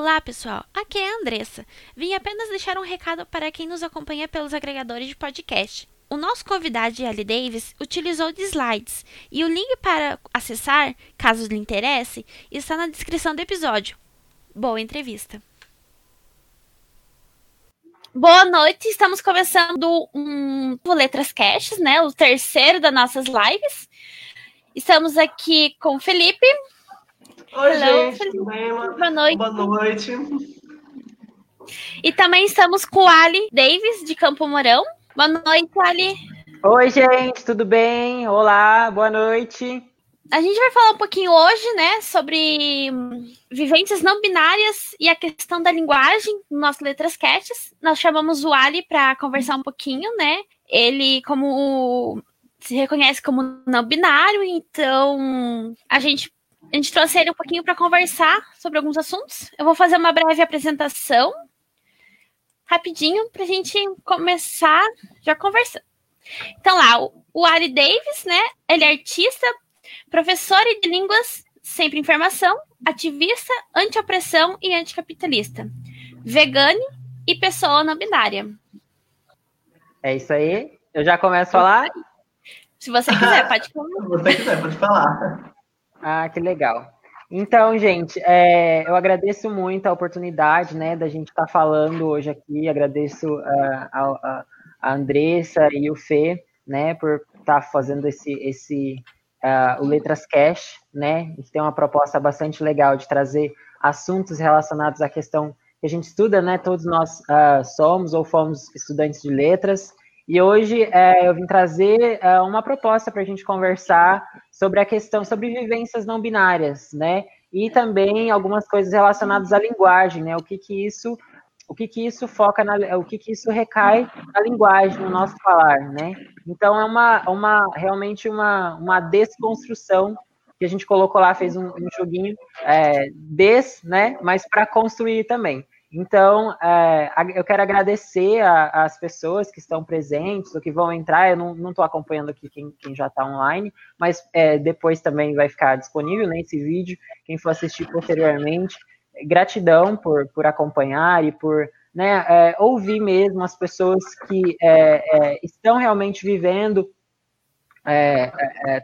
Olá, pessoal. Aqui é a Andressa. Vim apenas deixar um recado para quem nos acompanha pelos agregadores de podcast. O nosso convidado, Ali Davis, utilizou de slides e o link para acessar, caso lhe interesse, está na descrição do episódio. Boa entrevista. Boa noite, estamos começando um Letras Casts, né? O terceiro das nossas lives. Estamos aqui com o Felipe. Oi, Hello, gente, tudo bem? Boa noite. Boa noite. E também estamos com o Ali Davis, de Campo Mourão. Boa noite, Ali. Oi, gente, tudo bem? Olá, boa noite. A gente vai falar um pouquinho hoje, né, sobre vivências não binárias e a questão da linguagem no nosso Letras Casts. Nós chamamos o Ali para conversar um pouquinho, né? Ele, como se reconhece como não binário, então a gente a gente trouxe ele um pouquinho para conversar sobre alguns assuntos. Eu vou fazer uma breve apresentação, rapidinho, para a gente começar já conversando. Então, lá, o Ari Davis, né? Ele é artista, professor de línguas, sempre informação, ativista, anti-opressão e anticapitalista, vegane e pessoa não binária. É isso aí. Eu já começo a falar? Se você quiser, pode falar. Se você quiser, pode falar. Ah, que legal. Então, gente, é, eu agradeço muito a oportunidade, né, da gente estar tá falando hoje aqui. Agradeço uh, a, a, Andressa e o Fê, né, por estar tá fazendo esse, esse uh, o Letras Cash, né. Gente tem uma proposta bastante legal de trazer assuntos relacionados à questão que a gente estuda, né. Todos nós uh, somos ou fomos estudantes de letras. E hoje é, eu vim trazer é, uma proposta para a gente conversar sobre a questão, sobre vivências não binárias, né? E também algumas coisas relacionadas à linguagem, né? O que que isso, o que que isso foca na, o que que isso recai na linguagem, no nosso falar, né? Então é uma, uma realmente uma, uma desconstrução que a gente colocou lá, fez um, um joguinho é, des, né? Mas para construir também. Então, é, eu quero agradecer às pessoas que estão presentes ou que vão entrar. Eu não estou acompanhando aqui quem, quem já está online, mas é, depois também vai ficar disponível né, vídeo. Quem for assistir posteriormente, gratidão por, por acompanhar e por né, é, ouvir mesmo as pessoas que é, é, estão realmente vivendo, é,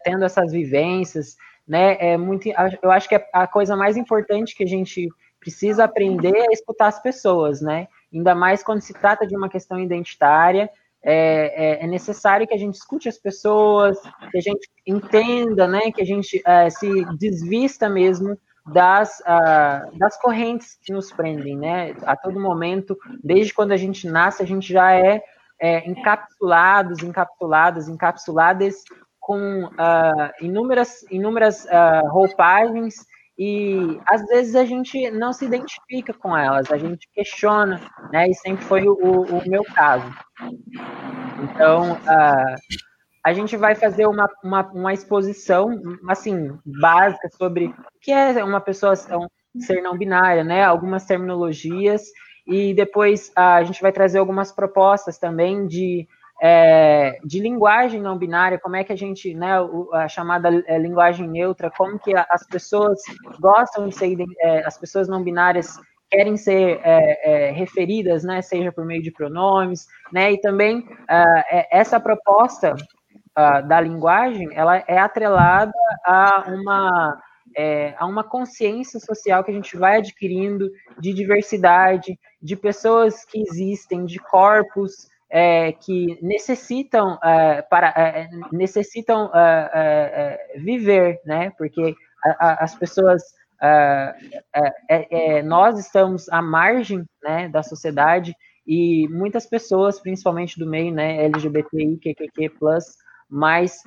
tendo essas vivências. Né, é muito, eu acho que a coisa mais importante que a gente precisa aprender a escutar as pessoas, né? Ainda mais quando se trata de uma questão identitária, é, é, é necessário que a gente escute as pessoas, que a gente entenda, né? Que a gente é, se desvista mesmo das, uh, das correntes que nos prendem, né? A todo momento, desde quando a gente nasce, a gente já é, é encapsulados, encapsuladas, encapsuladas com uh, inúmeras, inúmeras uh, roupagens e às vezes a gente não se identifica com elas, a gente questiona, né? E sempre foi o, o meu caso. Então, uh, a gente vai fazer uma, uma, uma, exposição, assim, básica sobre o que é uma pessoa um ser não binária, né? Algumas terminologias e depois uh, a gente vai trazer algumas propostas também de é, de linguagem não binária, como é que a gente, né, a chamada é, linguagem neutra, como que as pessoas gostam de ser, é, as pessoas não binárias querem ser é, é, referidas, né, seja por meio de pronomes, né, e também é, essa proposta da linguagem, ela é atrelada a uma a uma consciência social que a gente vai adquirindo de diversidade, de pessoas que existem, de corpos é, que necessitam é, para é, necessitam é, é, viver, né? Porque a, a, as pessoas nós estamos à margem, né, da sociedade e muitas pessoas, principalmente do meio, né, LGBTI, QQQ+, mas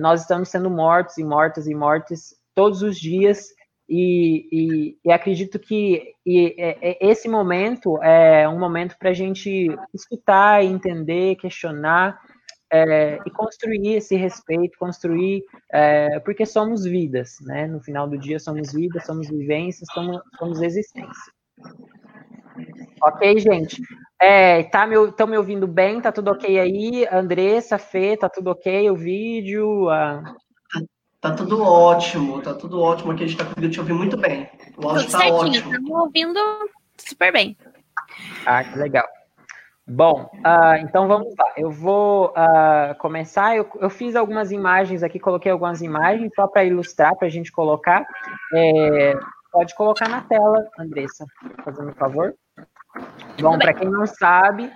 nós estamos sendo mortos e mortas e mortes todos os dias e, e, e, acredito que e, é, esse momento é um momento para a gente escutar, entender, questionar é, e construir esse respeito, construir, é, porque somos vidas, né? No final do dia somos vidas, somos vivências, somos, somos existência. Ok, gente? É, tá me, estão me ouvindo bem? Tá tudo ok aí? Andressa, Fê, tá tudo ok? O vídeo? A... Tá tudo ótimo, tá tudo ótimo aqui. A gente tá conseguindo te ouvir muito bem. O áudio tudo tá certinho, ótimo. Estamos ouvindo super bem. Ah, que legal. Bom, uh, então vamos lá. Eu vou uh, começar. Eu, eu, fiz algumas imagens aqui, coloquei algumas imagens só para ilustrar, para a gente colocar. É, pode colocar na tela, Andressa, fazendo um favor. Bom, para quem não sabe,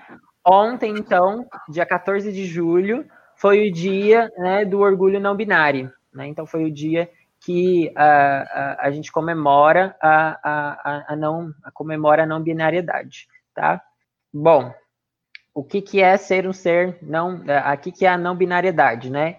ontem, então, dia 14 de julho, foi o dia né, do orgulho não binário. Né? Então, foi o dia que a, a, gente comemora a, a, a, não a comemora a não binariedade, tá? Bom, o que, que é ser um ser não é, aqui que é a não binariedade, né?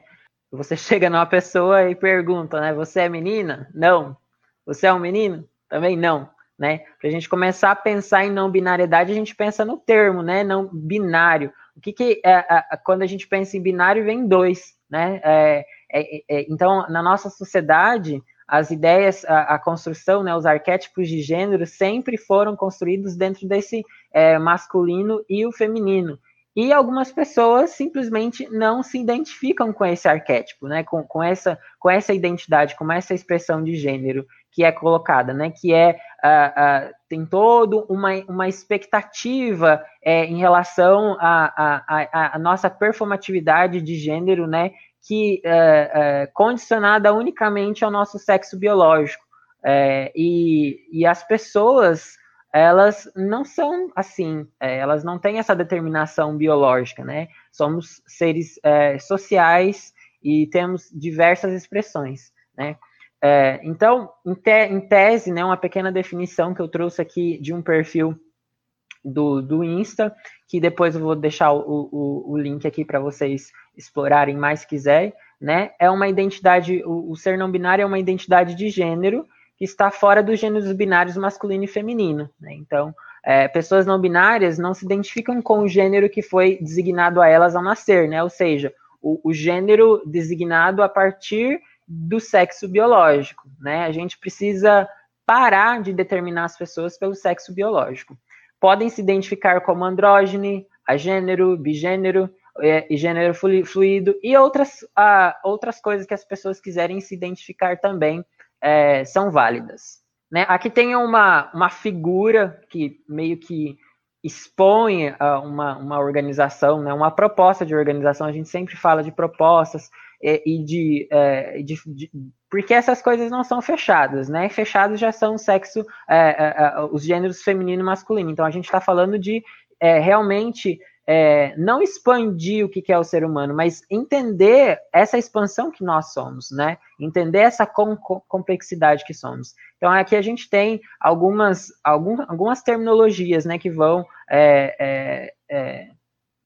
Você chega numa pessoa e pergunta, né? Você é menina? Não. Você é um menino? Também não, né? Para a gente começar a pensar em não binariedade, a gente pensa no termo, né? Não binário. O que que é quando a gente pensa em binário vem dois, né? É, é, é, então, na nossa sociedade, as ideias, a, a, construção, né, os arquétipos de gênero sempre foram construídos dentro desse é, masculino e o feminino. E algumas pessoas simplesmente não se identificam com esse arquétipo, né, com, com, essa, com essa identidade, com essa expressão de gênero que é colocada, né, que é uh, uh, tem todo uma, uma expectativa é, em relação à nossa performatividade de gênero, né, que é, é, condicionada unicamente ao nosso sexo biológico. É, e, e as pessoas, elas não são assim, é, elas não têm essa determinação biológica, né? Somos seres é, sociais e temos diversas expressões, né? É, então, em, te, em, tese, né, uma pequena definição que eu trouxe aqui de um perfil do, do Insta, que depois eu vou deixar o, o, o link aqui para vocês explorarem mais se quiserem, né? É uma identidade, o, o, ser não binário é uma identidade de gênero que está fora dos gêneros binários masculino e feminino, né? Então, é, pessoas não binárias não se identificam com o gênero que foi designado a elas ao nascer, né? Ou seja, o, o gênero designado a partir do sexo biológico, né? A gente precisa parar de determinar as pessoas pelo sexo biológico podem se identificar como andrógene, agênero, bigênero é, e gênero fluido e outras, ah, outras coisas que as pessoas quiserem se identificar também é, são válidas. Né? Aqui tem uma, uma figura que meio que expõe uh, uma, uma organização, né, uma proposta de organização. A gente sempre fala de propostas e, e de, é, de, de, porque essas coisas não são fechadas, né? Fechados já são sexo, é, é, é, os gêneros feminino e masculino. Então a gente está falando de é, realmente é, não expandir o que é o ser humano, mas entender essa expansão que nós somos, né? Entender essa com, com, complexidade que somos. Então aqui a gente tem algumas, algum, algumas terminologias, né, que vão é,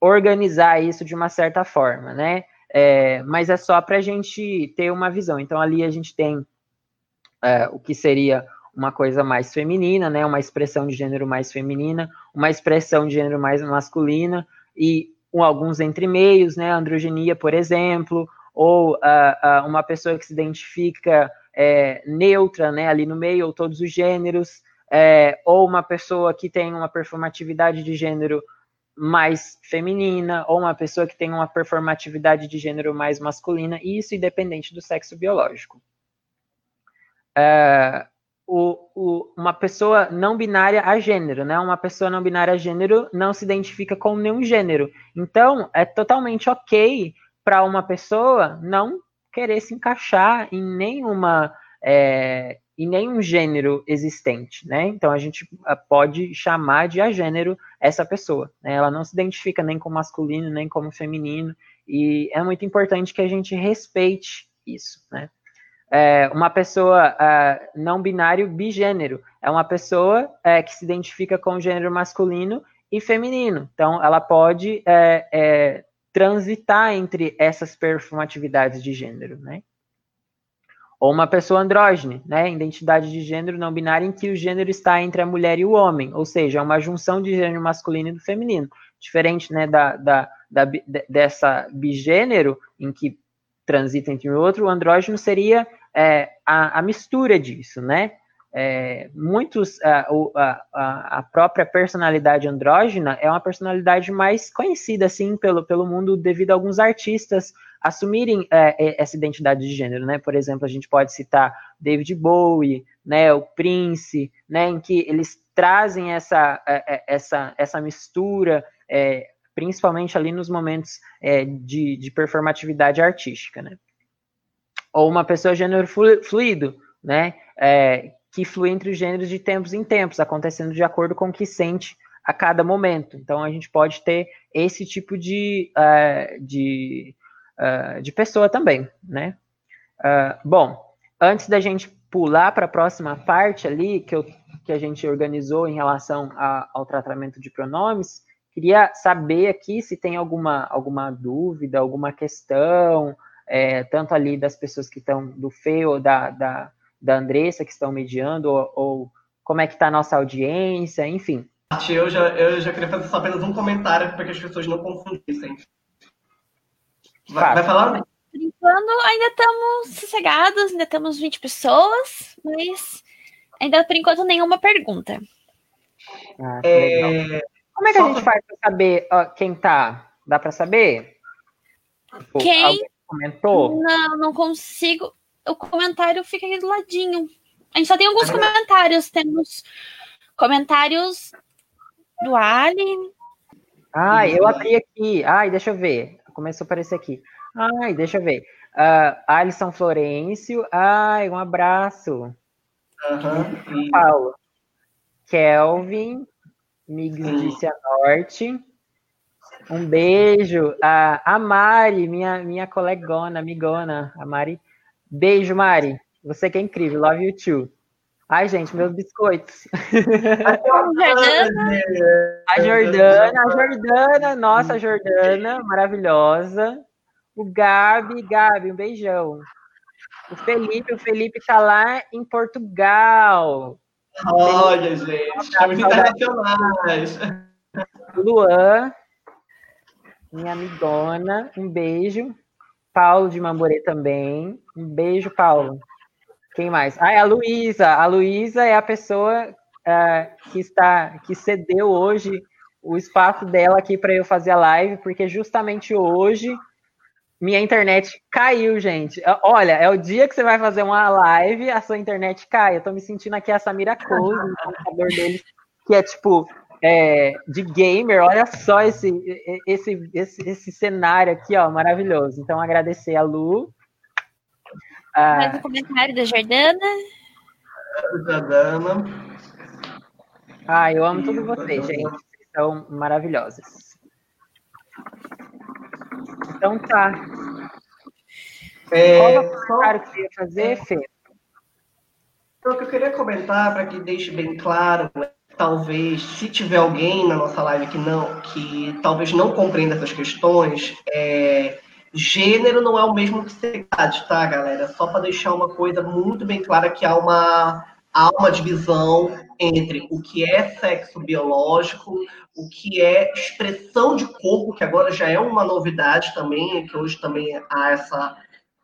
organizar isso de uma certa forma, né? É, mas é só para a gente ter uma visão. Então, ali a gente tem é, o que seria uma coisa mais feminina, né, uma expressão de gênero mais feminina, uma expressão de gênero mais masculina, e um, alguns entre-meios, né, androgenia, por exemplo, ou uh, uh, uma pessoa que se identifica é, neutra, né, ali no meio, ou todos os gêneros, é, ou uma pessoa que tem uma performatividade de gênero mais feminina ou uma pessoa que tem uma performatividade de gênero mais masculina, e isso independente do sexo biológico. É, o, o, uma pessoa não binária a gênero, né? Uma pessoa não binária a gênero não se identifica com nenhum gênero. Então, é totalmente ok para uma pessoa não querer se encaixar em nenhuma é, em nenhum gênero existente, né? Então a gente ah, pode chamar de agênero essa pessoa, né? Ela não se identifica nem como masculino nem como feminino e é muito importante que a gente respeite isso, né? É, uma pessoa uh, não binário bigênero é uma pessoa é, que se identifica com o gênero masculino e feminino. Então ela pode é transitar entre essas performatividades de gênero, né? Ou uma pessoa andrógene, né? Identidade de gênero não binária em que o gênero está entre a mulher e o homem, ou seja, é uma junção de gênero masculino e do feminino. Diferente né, da, da, da dessa bigênero, em que transita entre um e outro, o andrógeno seria é, a, a, mistura disso, né? É, muitos, a, a, a, própria personalidade andrógena é uma personalidade mais conhecida, assim, pelo, pelo mundo devido a alguns artistas assumirem é, essa identidade de gênero, né? Por exemplo, a gente pode citar David Bowie, né, o Prince, né, em que eles trazem essa, é, é, essa, essa mistura, é, principalmente ali nos momentos é, de, de performatividade artística, né? Ou uma pessoa gênero fluido, né, é, que flui entre os gêneros de tempos em tempos, acontecendo de acordo com o que sente a cada momento. Então, a gente pode ter esse tipo de, uh, de, uh, de pessoa também, né? Uh, bom, antes da gente pular para a próxima parte ali, que, eu, que a gente organizou em relação a, ao tratamento de pronomes, queria saber aqui se tem alguma, alguma dúvida, alguma questão, é, tanto ali das pessoas que estão do FE ou da, da, da Andressa que estão mediando, ou, ou como é que está a nossa audiência, enfim. Eu já, eu já queria fazer só apenas um comentário para que as pessoas não confundissem. Vai, vai falar? Por enquanto, ainda estamos sossegados, ainda temos 20 pessoas, mas ainda por enquanto nenhuma pergunta. Ah, é... Como é que a gente faz para saber ó, quem tá? Dá para saber? Quem Alguém comentou? Não, não consigo o comentário fica aqui do ladinho. A gente só tem alguns comentários. Temos comentários do Ali. Ah, eu abri aqui. Ai, deixa eu ver. Começou a aparecer aqui. Ai, deixa eu ver. Uh, Alisson Florencio. Ai, um abraço. Uhum. Paulo. Kelvin. Migs de Cianorte. Um beijo. Uh, a Mari, minha, minha colegona, amigona. A Mari Beijo, Mari. Você que é incrível. Love you too. Ai, gente, meus biscoitos. a Jordana, a Jordana, nossa Jordana, maravilhosa. O Gabi, Gabi, um beijão. O Felipe, o Felipe tá lá em Portugal. Olha, gente, estamos internacionais. Luan, minha amigona, um beijo. Paulo de Mamborê também. Um beijo, Paulo. Quem mais? Ah, é a Luísa. A Luísa é a pessoa uh, que está que cedeu hoje o espaço dela aqui para eu fazer a live, porque justamente hoje minha internet caiu, gente. Olha, é o dia que você vai fazer uma live, a sua internet cai. Eu tô me sentindo aqui a Samira Close, o computador dele, que é tipo é, de gamer, olha só esse, esse, esse, esse cenário aqui, ó, maravilhoso. Então, agradecer a Lu. Mais um comentário da Jordana. Jordana. Ah, eu amo todos vocês, gente. Vocês são maravilhosas. Então tá. É, Qual é o comentário que você ia fazer, Fê? Então, o que eu queria comentar, para que deixe bem claro, talvez, se tiver alguém na nossa live que não, que talvez não compreenda essas questões, é, gênero não é o mesmo que sexualidade, tá, galera? Só para deixar uma coisa muito bem clara que há uma, há uma divisão entre o que é sexo biológico, o que é expressão de corpo, que agora já é uma novidade também, que hoje também há essa,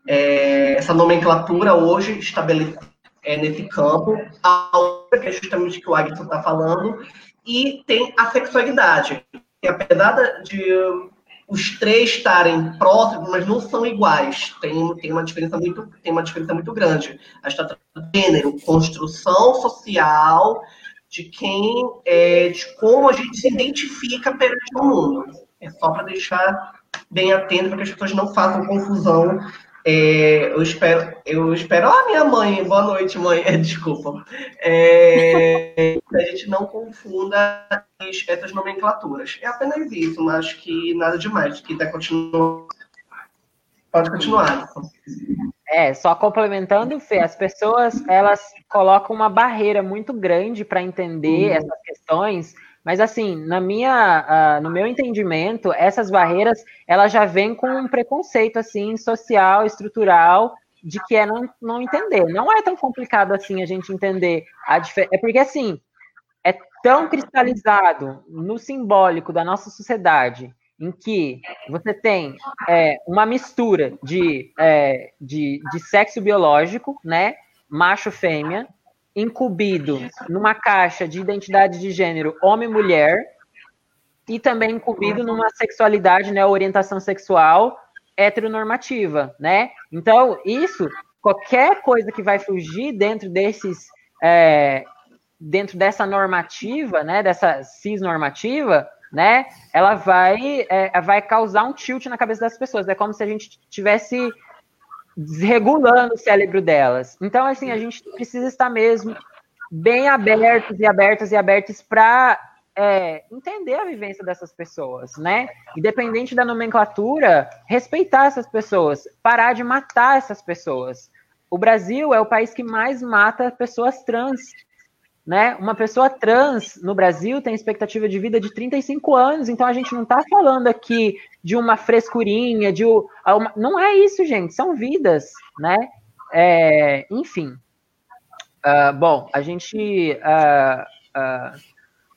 é, essa nomenclatura hoje estabelecida é, nesse campo. A outra, que é justamente que o Agson está falando, e tem a sexualidade. E apesar de os três estarem próximos, mas não são iguais. Tem, tem, uma, diferença muito, tem uma diferença muito grande. A gente gênero, construção social, de quem, é, de como a gente se identifica perante o mundo. É só para deixar bem atento para que as pessoas não façam confusão é, eu espero, eu espero. Ah, minha mãe, boa noite, mãe. desculpa. É, a gente não confunda essas nomenclaturas. É apenas isso, mas que nada demais. Que quiser continuar, pode continuar. É, só complementando, Fê, as pessoas elas colocam uma barreira muito grande para entender uhum. essas questões mas assim, na minha, uh, no meu entendimento, essas barreiras elas já vêm com um preconceito assim social, estrutural, de que é não, não entender. Não é tão complicado assim a gente entender a diferença. É porque assim é tão cristalizado no simbólico da nossa sociedade em que você tem é, uma mistura de, é, de, de sexo biológico, né, macho-fêmea, incumbido numa caixa de identidade de gênero homem-mulher e também incumbido numa sexualidade, né, orientação sexual heteronormativa, né? Então, isso, qualquer coisa que vai fugir dentro desses, é, dentro dessa normativa, né, dessa cisnormativa, né, ela vai, é, vai causar um tilt na cabeça das pessoas. É como se a gente tivesse desregulando o cérebro delas. Então, assim, a gente precisa estar mesmo bem abertos e abertas e abertos para é, entender a vivência dessas pessoas, né? Independente da nomenclatura, respeitar essas pessoas, parar de matar essas pessoas. O Brasil é o país que mais mata pessoas trans. Né? Uma pessoa trans no Brasil tem expectativa de vida de 35 anos, então a gente não está falando aqui de uma frescurinha, de uma... não é isso, gente, são vidas, né? É, enfim, uh, bom, a gente uh, uh,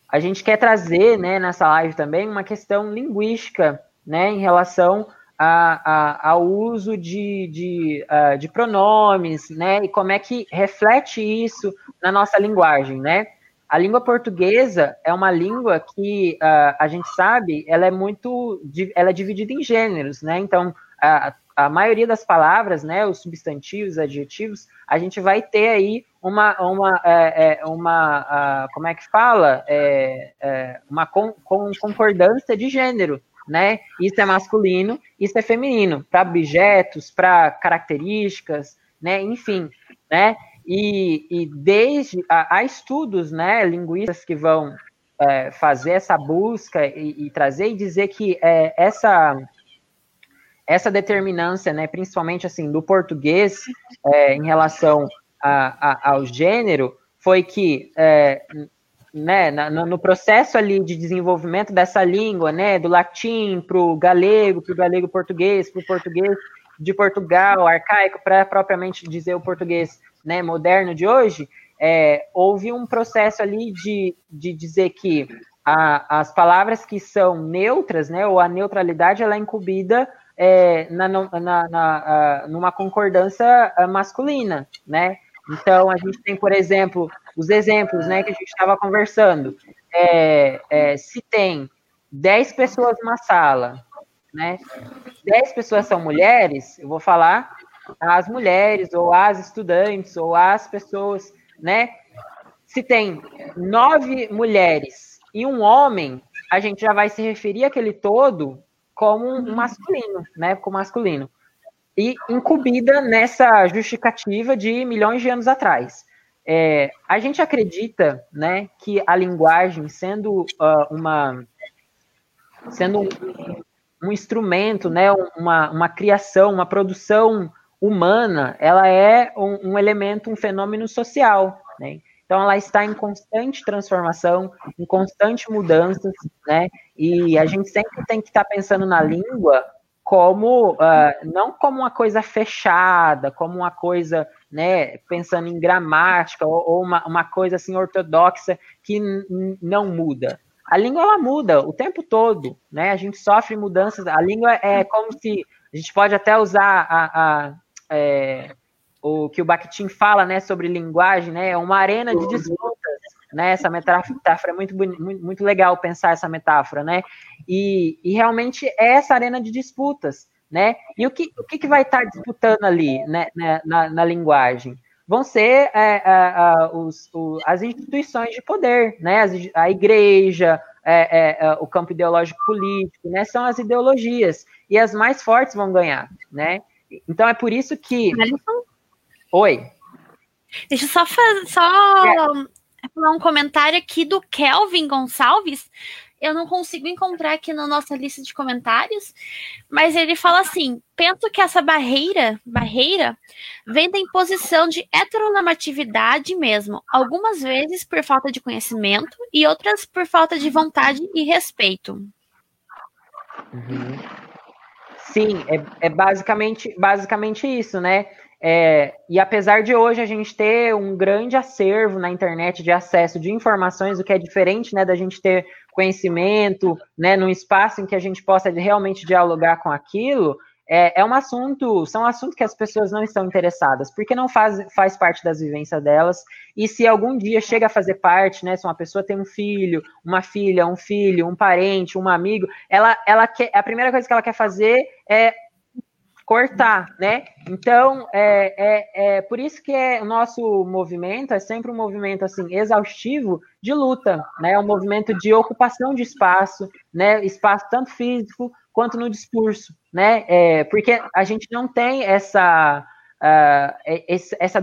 a gente quer trazer, né, nessa live também uma questão linguística, né, em relação a, a, ao uso de, de, uh, de pronomes, né? E como é que reflete isso na nossa linguagem, né? A língua portuguesa é uma língua que uh, a gente sabe, ela é muito, ela é dividida em gêneros, né? Então, a, a maioria das palavras, né, os substantivos, os adjetivos, a gente vai ter aí uma, uma, é, uma como é que fala? É, uma concordância de gênero, né? Isso é masculino, isso é feminino, para objetos, para características, né? Enfim, né? E, e desde há, estudos, né, linguistas que vão é, fazer essa busca e, e, trazer e dizer que é, essa essa determinância, né, principalmente assim do português é, em relação a, a, ao gênero, foi que é, né, no, no, processo ali de desenvolvimento dessa língua, né, do latim para o galego, para o galego português, para o português de Portugal, arcaico, para propriamente dizer o português né, moderno de hoje, é, houve um processo ali de, de dizer que a, as palavras que são neutras, né, ou a neutralidade, ela é incumbida é, na, na, na, numa concordância masculina, né? Então, a gente tem, por exemplo, os exemplos né, que a gente estava conversando. É, é, se tem 10 pessoas numa sala, né, 10 pessoas são mulheres, eu vou falar as mulheres, ou as estudantes, ou as pessoas, né? Se tem nove mulheres e um homem, a gente já vai se referir aquele todo como um masculino, né? Como masculino e incumbida nessa justificativa de milhões de anos atrás. É, a gente acredita né, que a linguagem, sendo uh, uma sendo um, um, instrumento, né, uma, uma criação, uma produção humana, ela é um, um elemento, um fenômeno social. Né? Então, ela está em constante transformação, em constante mudanças, né? E a gente sempre tem que estar pensando na língua como uh, não como uma coisa fechada, como uma coisa, né, pensando em gramática ou, ou uma, uma coisa assim ortodoxa que não muda. A língua ela muda o tempo todo, né? A gente sofre mudanças. A língua é como se a gente pode até usar a, a é, o que o Bakhtin fala, né, sobre linguagem, né? É uma arena de disputas né? Essa metáfora é muito, muito, muito legal pensar essa metáfora, né? E, e realmente é essa arena de disputas, né? E o que, o que, que vai estar disputando ali, né, na, na linguagem? Vão ser é, é, os, o, as instituições de poder, né? a igreja, é, é, é, o campo ideológico político, né? São as ideologias e as mais fortes vão ganhar, né? Então é por isso que. Oi. Deixa eu só fazer, só é um comentário aqui do Kelvin Gonçalves. Eu não consigo encontrar aqui na nossa lista de comentários, mas ele fala assim: penso que essa barreira, barreira, vem da imposição de heteronormatividade mesmo, algumas vezes por falta de conhecimento e outras por falta de vontade e respeito. Uhum. Sim, é, é basicamente, basicamente isso, né? É, e apesar de hoje a gente ter um grande acervo na internet de acesso de informações, o que é diferente né, da gente ter conhecimento, né, num espaço em que a gente possa realmente dialogar com aquilo, é, é um assunto, são assuntos que as pessoas não estão interessadas, porque não faz, faz parte das vivências delas, e se algum dia chega a fazer parte, né, se uma pessoa tem um filho, uma filha, um filho, um parente, um amigo, ela, ela quer, a primeira coisa que ela quer fazer é cortar, né? Então, é, é, é por isso que é, o nosso movimento é sempre um movimento, assim, exaustivo de luta, né? É um movimento de ocupação de espaço, né? Espaço tanto físico quanto no discurso, né? É, porque a gente não tem essa, uh, esse, essa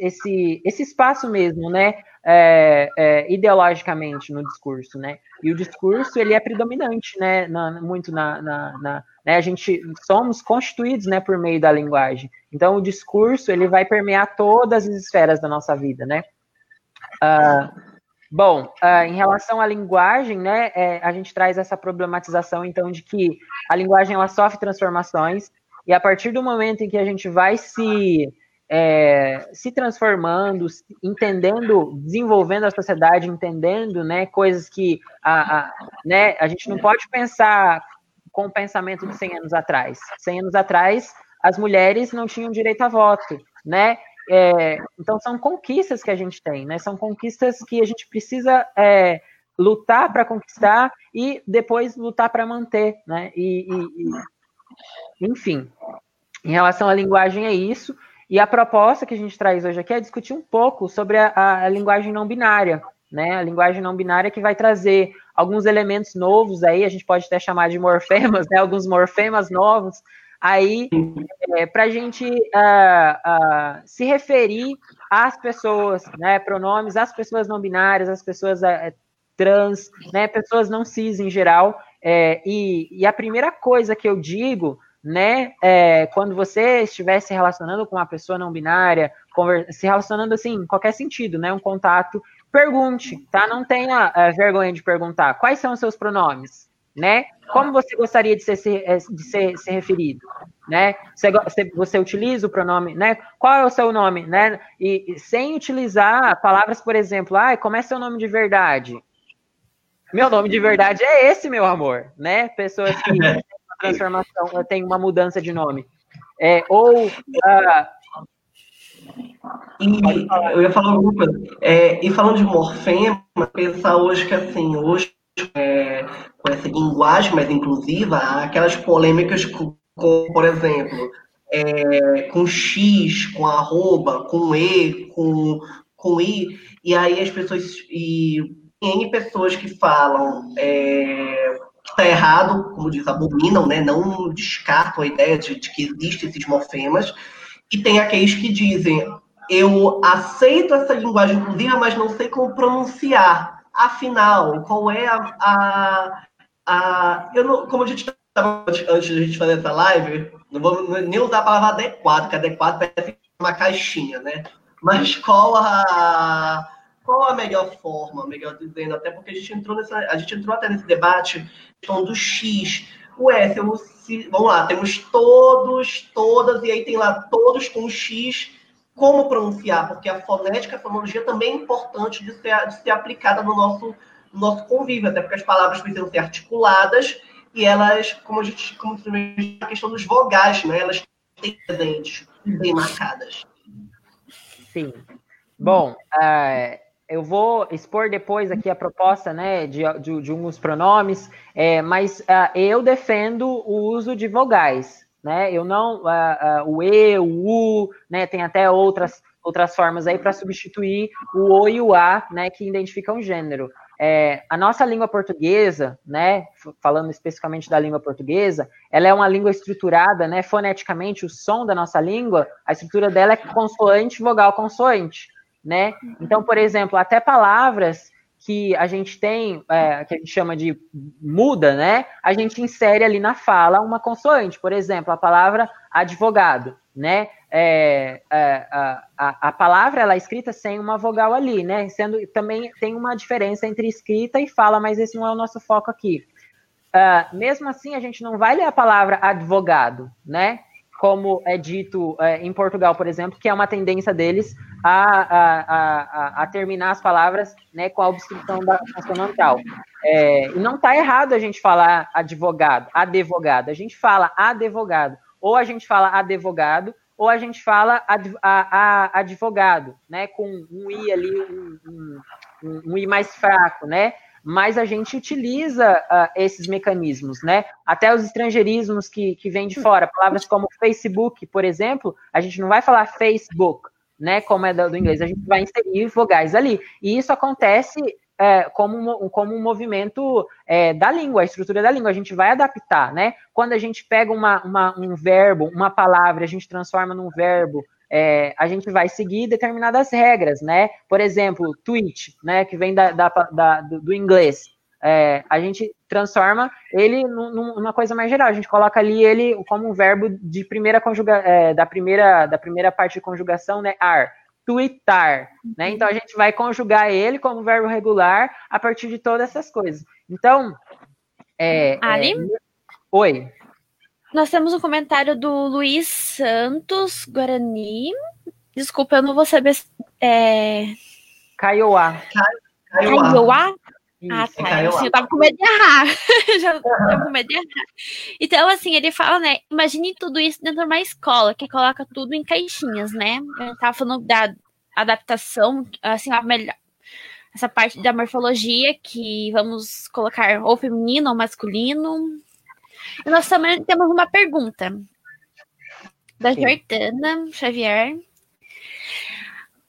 esse, esse espaço mesmo, né? É, é, ideologicamente no discurso, né? E o discurso ele é predominante, né? Na, muito na, na, na né? A gente somos constituídos, né? Por meio da linguagem. Então o discurso ele vai permear todas as esferas da nossa vida, né? Uh, Bom, uh, em relação à linguagem, né, é, a gente traz essa problematização, então, de que a linguagem ela sofre transformações, e a partir do momento em que a gente vai se, é, se transformando, entendendo, desenvolvendo a sociedade, entendendo né, coisas que a, a, né, a gente não pode pensar com o pensamento de 100 anos atrás. 100 anos atrás, as mulheres não tinham direito a voto, né? É, então são conquistas que a gente tem, né? São conquistas que a gente precisa é, lutar para conquistar e depois lutar para manter, né? E, e, e, enfim, em relação à linguagem é isso. E a proposta que a gente traz hoje aqui é discutir um pouco sobre a, a, linguagem não binária, né? A linguagem não binária que vai trazer alguns elementos novos aí, a gente pode até chamar de morfemas, né? Alguns morfemas novos aí é, para a gente uh, uh, se referir às pessoas, né, pronomes, às pessoas não binárias, às pessoas uh, trans, né, pessoas não cis em geral. É, e, e, a primeira coisa que eu digo, né, é, quando você estiver se relacionando com uma pessoa não binária, se relacionando assim, em qualquer sentido, né, um contato, pergunte, tá? Não tenha é, vergonha de perguntar. Quais são os seus pronomes? né? Como você gostaria de ser, eh, de ser, ser referido, né? Você, você, utiliza o pronome, né? Qual é o seu nome, né? E, e sem utilizar palavras, por exemplo, ah, como é seu nome de verdade? Meu nome de verdade é esse, meu amor, né? Pessoas que têm uma transformação, têm uma mudança de nome. É, ou uh, e eu ia falar alguma coisa. É, e falando de morfema, pensar hoje que assim, hoje é, com essa linguagem mais inclusiva, há aquelas polêmicas com, com por exemplo, é, com X, com arroba, com E, com, com I, e aí as pessoas, e N pessoas que falam é, que está errado, como diz, abominam, né? não descartam a ideia de, de que existem esses morfemas, e tem aqueles que dizem, eu aceito essa linguagem inclusiva, mas não sei como pronunciar. Afinal, qual é a. a, a eu não, como a gente estava antes de a gente fazer essa live, não vou nem usar a palavra adequado, que adequado parece uma caixinha, né? Mas qual a qual a melhor forma, melhor dizendo, até porque a gente entrou nessa, a gente entrou até nesse debate questão do X, o S, vamos lá, temos todos, todas, e aí tem lá todos com X como pronunciar, porque a fonética, a fonologia também é importante de ser, de ser aplicada no nosso, no nosso convívio, até porque as palavras precisam ser articuladas e elas, como a gente, como a questão dos vogais, né? Elas têm presentes bem marcadas. Sim. Bom, uh, eu vou expor depois aqui a proposta, né, de, de, de alguns pronomes, é, mas uh, eu defendo o uso de vogais né? Eu não, uh, uh, o e, o u, né? Tem até outras outras formas aí para substituir o o e o a, né? Que identificam gênero. É, a nossa língua portuguesa, né? Falando especificamente da língua portuguesa, ela é uma língua estruturada, né? Foneticamente, o som da nossa língua, a estrutura dela é consoante, vogal, consoante, né? Então, por exemplo, até palavras que a gente tem, é, que a gente chama de muda, né? A gente insere ali na fala uma consoante. Por exemplo, a palavra advogado, né? É, é, a, a, a, palavra ela é escrita sem uma vogal ali, né? Sendo também tem uma diferença entre escrita e fala, mas esse não é o nosso foco aqui. Uh, mesmo assim, a gente não vai ler a palavra advogado, né? Como é dito é, em Portugal, por exemplo, que é uma tendência deles a, a, a, a terminar as palavras né, com a obstrução da consonantal. É, e não está errado a gente falar advogado, advogado, a gente fala advogado. ou a gente fala advogado, ou a gente fala a, a, advogado, né? Com um i ali, um, um, um i mais fraco, né? Mas a gente utiliza uh, esses mecanismos, né? Até os estrangeirismos que, que vêm de fora, palavras como Facebook, por exemplo, a gente não vai falar Facebook, né? Como é do, do inglês, a gente vai inserir vogais ali. E isso acontece é, como, um, como um movimento é, da língua, a estrutura da língua, a gente vai adaptar, né? Quando a gente pega uma, uma um verbo, uma palavra, a gente transforma num verbo, é, a gente vai seguir determinadas regras, né? Por exemplo, tweet, né? Que vem da, da, da do, inglês. É, a gente transforma ele numa coisa mais geral. A gente coloca ali ele como um verbo de primeira conjuga, é, da primeira da primeira parte de conjugação, né? Are tuitar, né? Então a gente vai conjugar ele como verbo regular a partir de todas essas coisas. Então, é, Ali? É... Oi. Nós temos um comentário do Luiz Santos Guarani. Desculpa, eu não vou saber. É... Caioá. Caioá? Ah, tá. Assim, eu tava com medo de errar. Já tava com medo de errar. Então, assim, ele fala, né? Imagine tudo isso dentro de uma escola, que coloca tudo em caixinhas, né? Ele tava falando da adaptação, assim, a melhor. Essa parte da morfologia, que vamos colocar ou feminino ou masculino. E nós também temos uma pergunta da Jordana Xavier.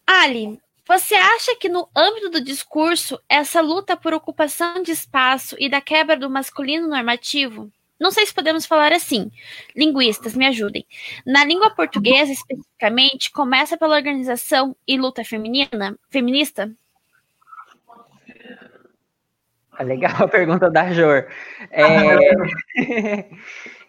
Ali, você acha que no âmbito do discurso, essa luta por ocupação de espaço e da quebra do masculino normativo? Não sei se podemos falar assim. Linguistas, me ajudem. Na língua portuguesa, especificamente, começa pela organização e luta feminina, feminista? É legal a pergunta da Jor. É...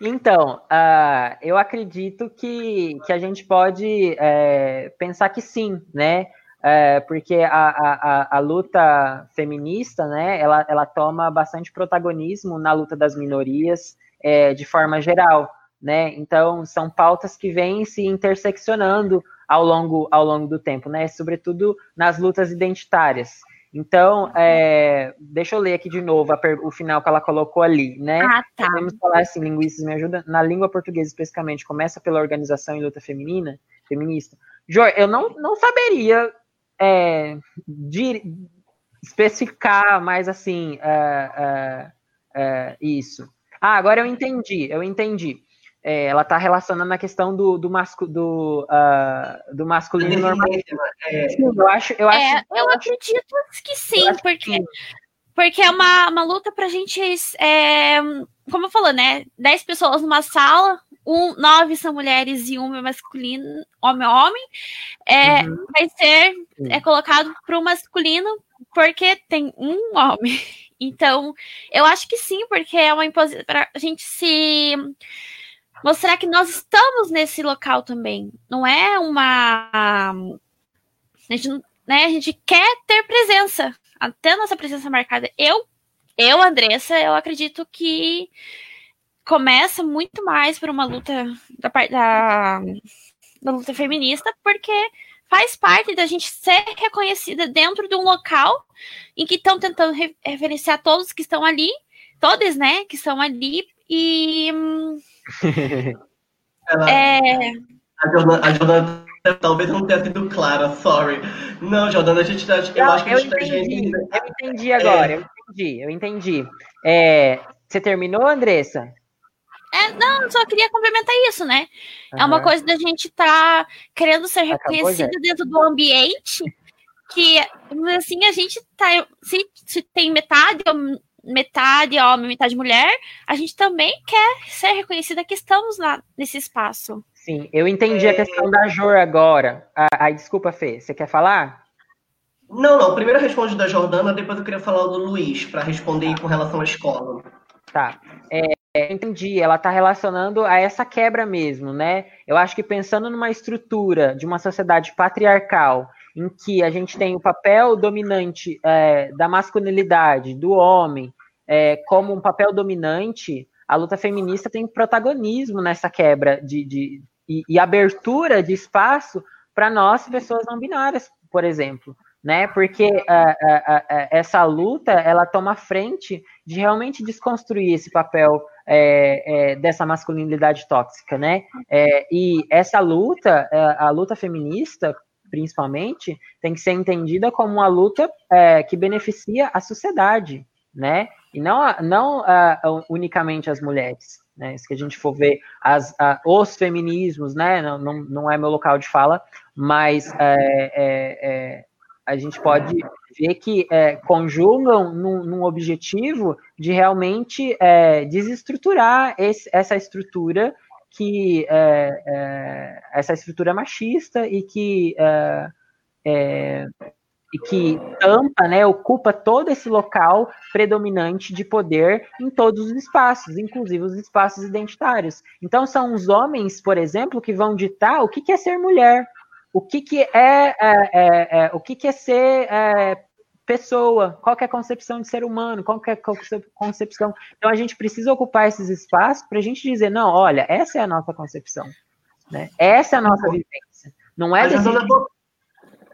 então, uh, eu acredito que, que a gente pode é, pensar que sim, né? é, porque a, a, a, luta feminista, né, ela, ela toma bastante protagonismo na luta das minorias é, de forma geral, né, então são pautas que vêm se interseccionando ao longo, ao longo do tempo, né, sobretudo nas lutas identitárias. Então, é, deixa eu ler aqui de novo o final que ela colocou ali, né? Ah, tá. Podemos falar assim, linguistas me ajudam. Na língua portuguesa, especificamente, começa pela organização e luta feminina, feminista. Jor, eu não, não saberia é, de especificar mais assim é, é, é, isso. Ah, agora eu entendi, eu entendi. É, ela está relacionando a questão do, do, mascu, do, uh, do masculino normal. eu acho, eu acho. eu acredito que sim, porque que porque é uma, uma luta para a gente, é, como eu falei, né? Dez pessoas numa sala, um, nove são mulheres e um é masculino, homem homem, é, uhum. vai ser é colocado para o masculino porque tem um homem. Então, eu acho que sim, porque é uma imposição para a gente se mostrar que nós estamos nesse local também. Não é uma. A gente, né, a gente quer ter presença, até nossa presença marcada. Eu, eu, Andressa, eu acredito que começa muito mais por uma luta da, da, da luta feminista, porque faz parte da gente ser reconhecida dentro de um local em que estão tentando referenciar todos que estão ali, todos, né, que estão ali, e. Ela, é... A Jordana, a Jordana talvez não tenha sido clara, sorry. Não, Jordana, a gente tá. Eu não, acho que eu a gente entendi, tá Eu entendi agora, é... eu entendi, eu entendi. É, você terminou, Andressa? É, não, só queria complementar isso, né? Uhum. É uma coisa da gente estar tá querendo ser reconhecido dentro do ambiente que, assim, a gente tá. Se, se tem metade, metade homem, metade mulher, a gente também quer ser reconhecida que estamos lá nesse espaço. Sim, eu entendi é... a questão da Jor agora. Ai, desculpa, Fê, você quer falar? Não, não. Primeiro responde da Jordana, depois eu queria falar do Luiz, para responder com relação à escola. Tá. É, é, entendi, ela está relacionando a essa quebra mesmo, né? Eu acho que pensando numa estrutura de uma sociedade patriarcal, em que a gente tem o papel dominante é, da masculinidade, do homem, é, como um papel dominante, a luta feminista tem protagonismo nessa quebra de, de e, e abertura de espaço para nós, pessoas não binárias, por exemplo né? Porque uh, uh, uh, essa luta ela toma frente de realmente desconstruir esse papel é, é, dessa masculinidade tóxica, né? É, e essa luta, é, a luta feminista, principalmente, tem que ser entendida como uma luta é, que beneficia a sociedade, né? E não, não uh, unicamente as mulheres. Né? Se a gente for ver as, uh, os feminismos, né? Não, não, não é meu local de fala, mas é, a gente pode ver que é, conjugam num, num, objetivo de realmente é, desestruturar esse, essa estrutura que é, é essa estrutura machista e que é, é, e que tampa, né, ocupa todo esse local predominante de poder em todos os espaços, inclusive os espaços identitários. Então são os homens, por exemplo, que vão ditar o que é ser mulher, o que, que é, é, é, é o que, que é ser é, pessoa, qual é a concepção de ser humano, qual é a concepção. Então a gente precisa ocupar esses espaços para a gente dizer, não, olha, essa é a nossa concepção, né? Essa é a nossa vivência. Não é desse...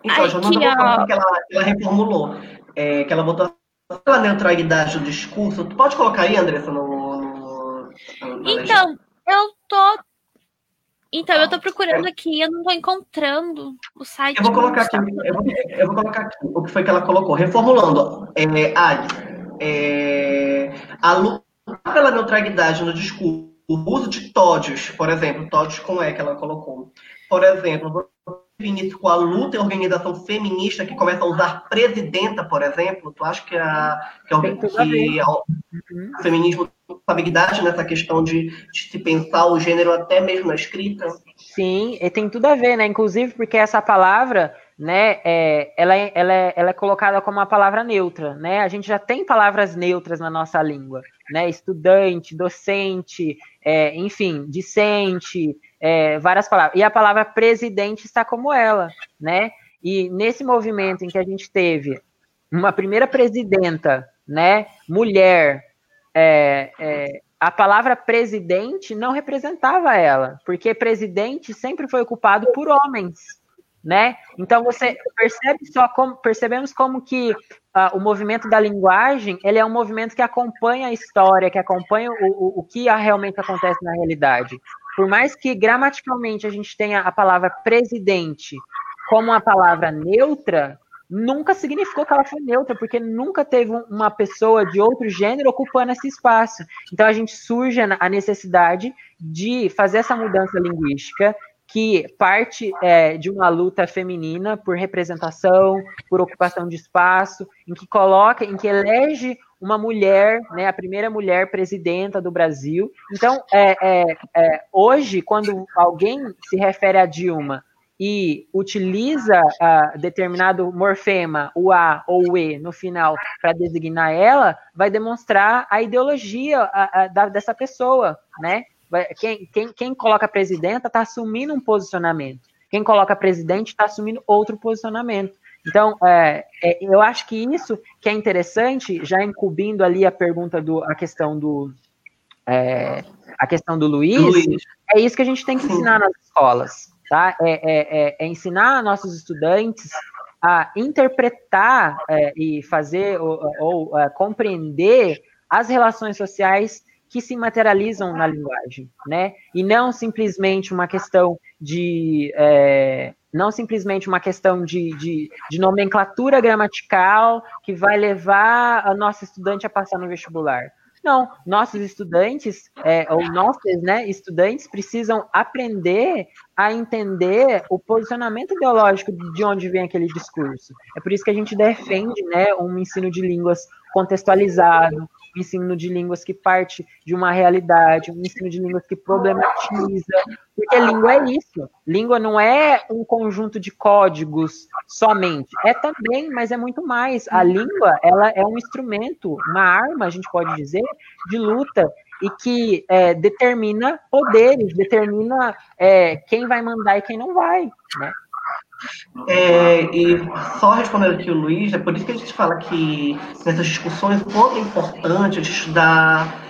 Então, a Jordana que ela, ela reformulou, é, que ela botou a neutralidade do discurso. Tu pode colocar aí, Andressa, no, no então, eu tô então, eu tô procurando aqui, eu não tô encontrando o site. Eu vou colocar aqui, eu vou, eu vou, colocar aqui o que foi que ela colocou. Reformulando, é, é, a luta pela neutralidade no discurso, o uso de tódios, por exemplo, tódios com E que ela colocou. Por exemplo, início com a luta e organização feminista que começa a usar presidenta, por exemplo, tu acha que, a, que, a, que a, uhum. o feminismo tem habilidade nessa questão de, de, se pensar o gênero até mesmo na escrita? Sim, e tem tudo a ver, né? Inclusive porque essa palavra, né, é, ela, é, ela, é, ela é colocada como uma palavra neutra, né? A gente já tem palavras neutras na nossa língua, né? Estudante, docente, é, enfim, discente, é, várias palavras. E a palavra presidente está como ela, né? E nesse movimento em que a gente teve uma primeira presidenta, né, mulher, é, é, a palavra presidente não representava ela, porque presidente sempre foi ocupado por homens, né? Então você percebe só como percebemos como que uh, o movimento da linguagem ele é um movimento que acompanha a história, que acompanha o, o, o que realmente acontece na realidade. Por mais que gramaticalmente a gente tenha a palavra presidente como uma palavra neutra, nunca significou que ela foi neutra, porque nunca teve uma pessoa de outro gênero ocupando esse espaço. Então a gente surge a necessidade de fazer essa mudança linguística que parte é, de uma luta feminina por representação, por ocupação de espaço, em que coloca, em que elege uma mulher, né, a primeira mulher presidenta do Brasil. Então, é, é, é, hoje, quando alguém se refere a Dilma e utiliza uh, determinado morfema, o A ou o E, no final, para designar ela, vai demonstrar a ideologia a, a, da, dessa pessoa, né? Quem, quem, quem coloca presidenta está assumindo um posicionamento. Quem coloca presidente está assumindo outro posicionamento. Então, é, é, eu acho que isso que é interessante, já incumbindo ali a pergunta do, a questão do, é, a questão do Luiz, Luiz, é isso que a gente tem que ensinar nas escolas, tá? É, é, é, é ensinar nossos estudantes a interpretar e fazer ou, ou compreender as relações sociais que se materializam na linguagem, né? E não simplesmente uma questão de é, não simplesmente uma questão de, de, de, nomenclatura gramatical que vai levar a nossa estudante a passar no vestibular. Não, nossos estudantes, é, ou nossos né, estudantes, precisam aprender a entender o posicionamento ideológico de onde vem aquele discurso. É por isso que a gente defende né, um ensino de línguas contextualizado, um ensino de línguas que parte de uma realidade, um ensino de línguas que problematiza, porque língua é isso. Língua não é um conjunto de códigos somente, é também, mas é muito mais. A língua, ela é um instrumento, uma arma, a gente pode dizer, de luta e que é, determina poderes, determina é, quem vai mandar e quem não vai, né? É, e só respondendo aqui o Luiz, é por isso que a gente fala que nessas discussões o quanto é importante a gente dar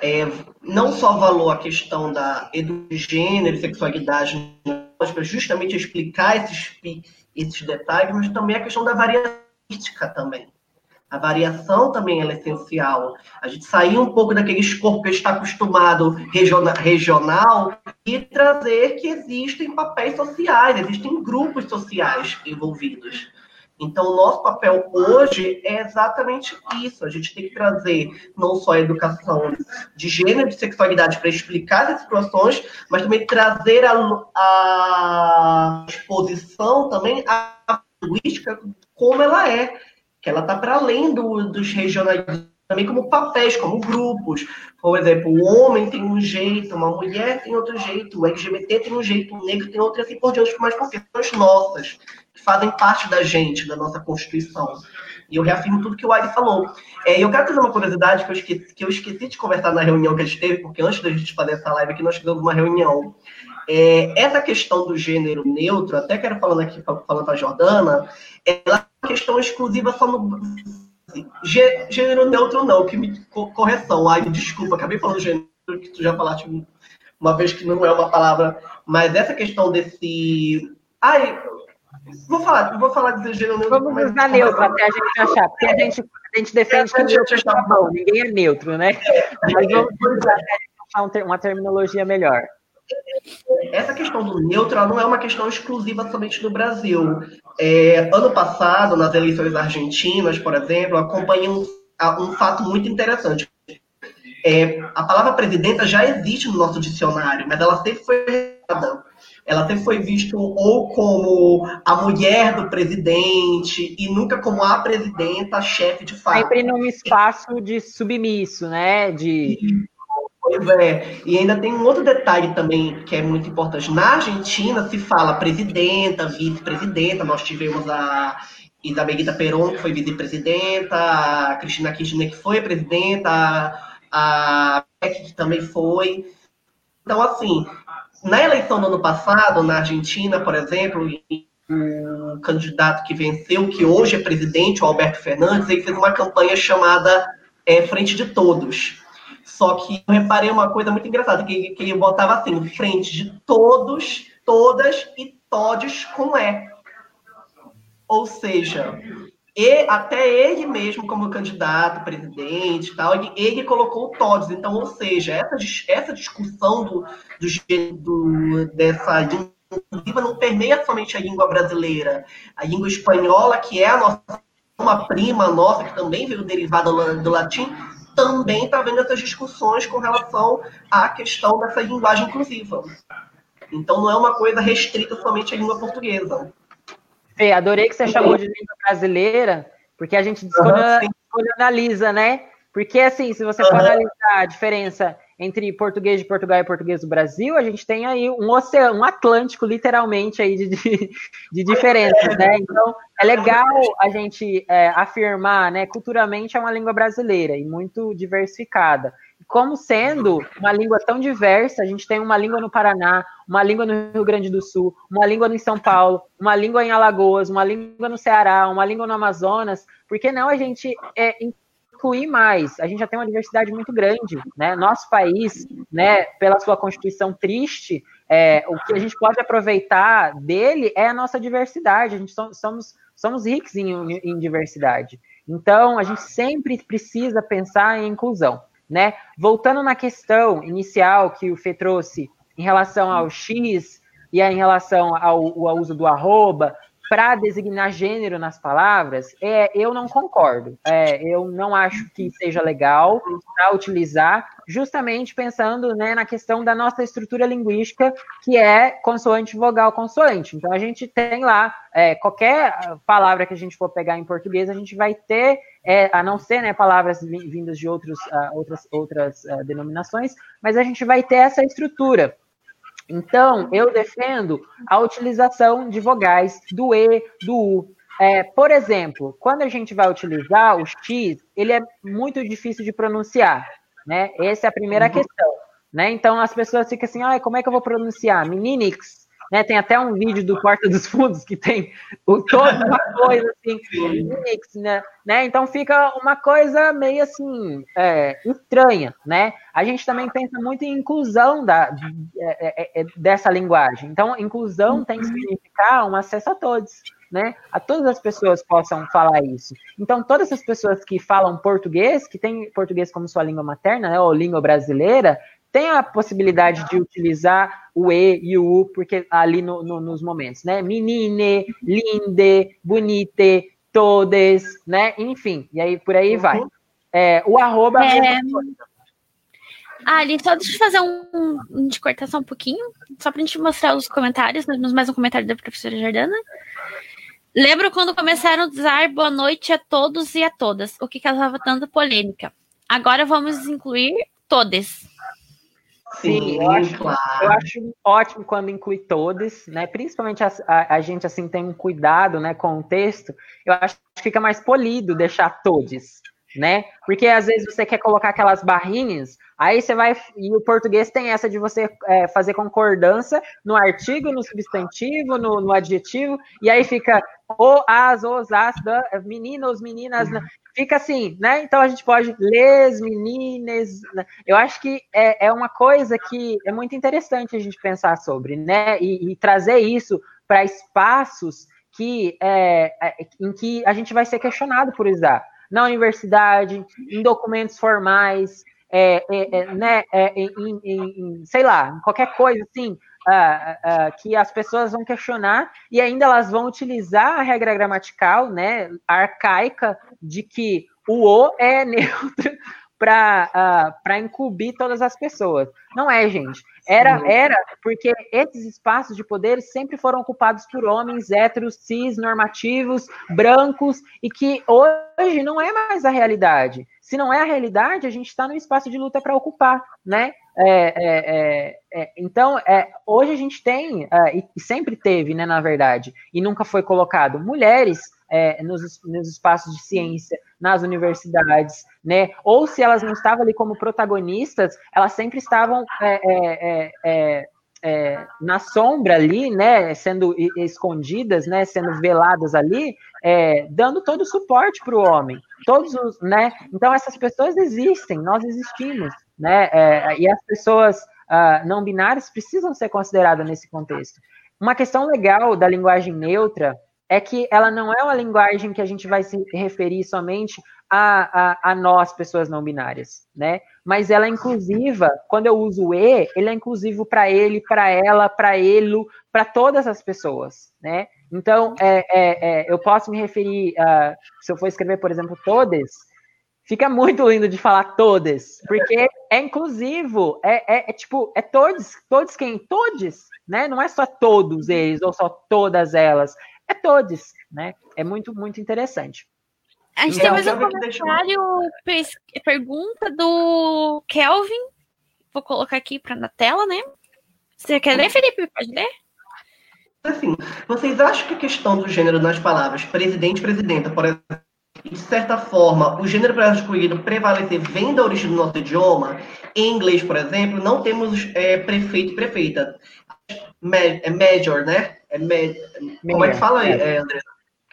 é, não só valor à questão da gênero e sexualidade, para justamente explicar esses, esses detalhes, mas também a questão da variação também. A variação também é essencial. A gente sair um pouco daquele escopo que a gente está acostumado regional e trazer que existem papéis sociais, existem grupos sociais envolvidos. Então, o nosso papel hoje é exatamente isso. A gente tem que trazer não só a educação de gênero e de sexualidade para explicar as situações, mas também trazer a, a exposição também a linguística como ela é que ela está para além do, dos regionais, também como papéis, como grupos. Por exemplo, o homem tem um jeito, uma mulher tem outro jeito, o LGBT tem um jeito, o negro tem outro, e assim por diante, mas por questões nossas, que fazem parte da gente, da nossa Constituição. E eu reafirmo tudo que o Ari falou. É, eu quero trazer uma curiosidade que eu, esqueci, que eu esqueci de conversar na reunião que a gente teve, porque antes da gente fazer essa live aqui, nós tivemos uma reunião. É, essa questão do gênero neutro, até quero falando aqui, falando para a Jordana, ela questão exclusiva só no. Gênero neutro não, que me. Correção, ai, desculpa, acabei falando gênero que tu já falaste uma vez que não é uma palavra, mas essa questão desse. Ai, vou falar, vou falar de gênero neutro. Vamos usar neutro até a gente achar, porque a gente, a gente defende que neutro é bom, ninguém é neutro, né? Mas vamos usar uma terminologia melhor essa questão do neutro não é uma questão exclusiva somente do Brasil. É, ano passado, nas eleições argentinas, por exemplo, acompanhei um, um fato muito interessante. É, a palavra presidenta já existe no nosso dicionário, mas ela sempre foi ela sempre foi vista ou como a mulher do presidente e nunca como a presidenta, a chefe de fato. Sempre num espaço de submisso, né? De Pois é. E ainda tem um outro detalhe também que é muito importante. Na Argentina se fala presidenta, vice-presidenta. Nós tivemos a Isabelita Perón, que foi vice-presidenta, a Cristina Kirchner, que foi presidenta, a Beck, que também foi. Então, assim, na eleição do ano passado, na Argentina, por exemplo, o candidato que venceu, que hoje é presidente, o Alberto Fernandes, ele fez uma campanha chamada é, Frente de Todos só que eu reparei uma coisa muito engraçada, que, que ele botava assim, frente de todos, todas e todes com E. Ou seja, e até ele mesmo, como candidato, presidente tal, ele, ele colocou todos. Então, ou seja, essa, essa discussão do, do, do, dessa inclusiva não permeia somente a língua brasileira. A língua espanhola, que é a nossa uma prima nossa, que também veio derivada do latim, também está vendo essas discussões com relação à questão dessa linguagem inclusiva. Então não é uma coisa restrita somente à língua portuguesa. Fê, adorei que você chamou de língua brasileira, porque a gente descolonializa, né? Porque assim, se você for analisar a diferença entre português de Portugal e português do Brasil, a gente tem aí um oceano, um Atlântico, literalmente, aí de, de, de diferenças, né? Então, é legal a gente é, afirmar, né? Culturalmente é uma língua brasileira e muito diversificada. Como sendo uma língua tão diversa, a gente tem uma língua no Paraná, uma língua no Rio Grande do Sul, uma língua em São Paulo, uma língua em Alagoas, uma língua no Ceará, uma língua no Amazonas, por que não a gente é, incluir mais. A gente já tem uma diversidade muito grande, né? Nosso país, né, pela sua constituição triste, é, o que a gente pode aproveitar dele é a nossa diversidade. A gente somos, somos ricos em, em diversidade. Então, a gente sempre precisa pensar em inclusão, né? Voltando na questão inicial que o Fê trouxe em relação ao X e em relação ao, ao uso do arroba, para designar gênero nas palavras, é, eu não concordo. É, eu não acho que seja legal para utilizar, justamente pensando né, na questão da nossa estrutura linguística, que é consoante, vogal, consoante. Então, a gente tem lá, é, qualquer palavra que a gente for pegar em português, a gente vai ter, é, a não ser né, palavras vindas de outros, uh, outras, outras uh, denominações, mas a gente vai ter essa estrutura. Então, eu defendo a utilização de vogais do E, do U. É, por exemplo, quando a gente vai utilizar o X, ele é muito difícil de pronunciar, né? Essa é a primeira uhum. questão, né? Então, as pessoas ficam assim, ah, como é que eu vou pronunciar? Meninix. Né? Tem até um vídeo do Porta dos Fundos que tem o, toda uma coisa assim, mix, né? né? Então fica uma coisa meio assim é, estranha, né? A gente também pensa muito em inclusão da, é, é, é, dessa linguagem. Então, inclusão tem que significar um acesso a todos. Né, a todas as pessoas possam falar isso. Então, todas as pessoas que falam português, que têm português como sua língua materna, né, ou língua brasileira, tem a possibilidade de utilizar o E e o U, porque ali no, no, nos momentos, né? Menine, linde, bonite, todes, né? Enfim, e aí por aí uhum. vai. É, o arroba. É... Ah, ali, só deixa eu fazer um, um de cortar só um pouquinho, só pra gente mostrar os comentários, mais um comentário da professora Jordana. Lembro quando começaram a usar boa noite a todos e a todas, o que causava tanta polêmica. Agora vamos incluir todes. Sim, eu acho, claro. eu acho ótimo quando inclui todos, né? Principalmente a, a, a, gente assim tem um cuidado, né, com o texto. Eu acho que fica mais polido deixar todos, né? Porque às vezes você quer colocar aquelas barrinhas, aí você vai e o português tem essa de você é, fazer concordância no artigo, no substantivo, no, no adjetivo, e aí fica o, as, os, as, da, meninos, meninas. Fica assim, né? Então a gente pode les, meninas. Né? Eu acho que é, é uma coisa que é muito interessante a gente pensar sobre, né? E, e trazer isso para espaços que é, é, em que a gente vai ser questionado por usar. Na universidade, em documentos formais, é, é, é né, em, em, em, sei lá, qualquer coisa assim, uh, uh, que as pessoas vão questionar e ainda elas vão utilizar a regra gramatical, né, arcaica, de que o o é neutro para uh, encobrir todas as pessoas. Não é, gente. Era, era porque esses espaços de poder sempre foram ocupados por homens héteros, cis, normativos, brancos, e que hoje não é mais a realidade. Se não é a realidade, a gente está no espaço de luta para ocupar, né? É, é, é, é, então, é, hoje a gente tem, é, e sempre teve, né, na verdade, e nunca foi colocado, mulheres nos, nos, espaços de ciência, nas universidades, né? Ou se elas não estavam ali como protagonistas, elas sempre estavam na sombra ali, né, sendo escondidas, né, sendo veladas ali, dando todo o suporte para o homem, todos os, né? Então essas pessoas existem, nós existimos, né? É, e as pessoas uh, não binárias precisam ser consideradas nesse contexto. Uma questão legal da linguagem neutra é que ela não é uma linguagem que a gente vai se referir somente a, a, a nós, pessoas não binárias, né? Mas ela é inclusiva, quando eu uso E, ele é inclusivo para ele, para ela, para ele, para todas as pessoas, né? Então, é, é, é, eu posso me referir, uh, se eu for escrever, por exemplo, todas, fica muito lindo de falar todas, porque é inclusivo, é, é, é, tipo, é todos, todos quem? Todos, né? Não é só todos eles ou só todas elas, é todos, né? É muito, muito interessante. A gente tem mais um comentário, pergunta do Kelvin, vou colocar aqui para na tela, né? Você quer ler, Felipe? Pode ler? Assim, vocês acham que a questão do gênero nas palavras presidente e presidenta, por exemplo, de certa forma, o gênero escolhido prevalecer vem da origem do nosso idioma. Em inglês, por exemplo, não temos é, prefeito e prefeita. É major, né? É me... Como é que fala aí, é, André?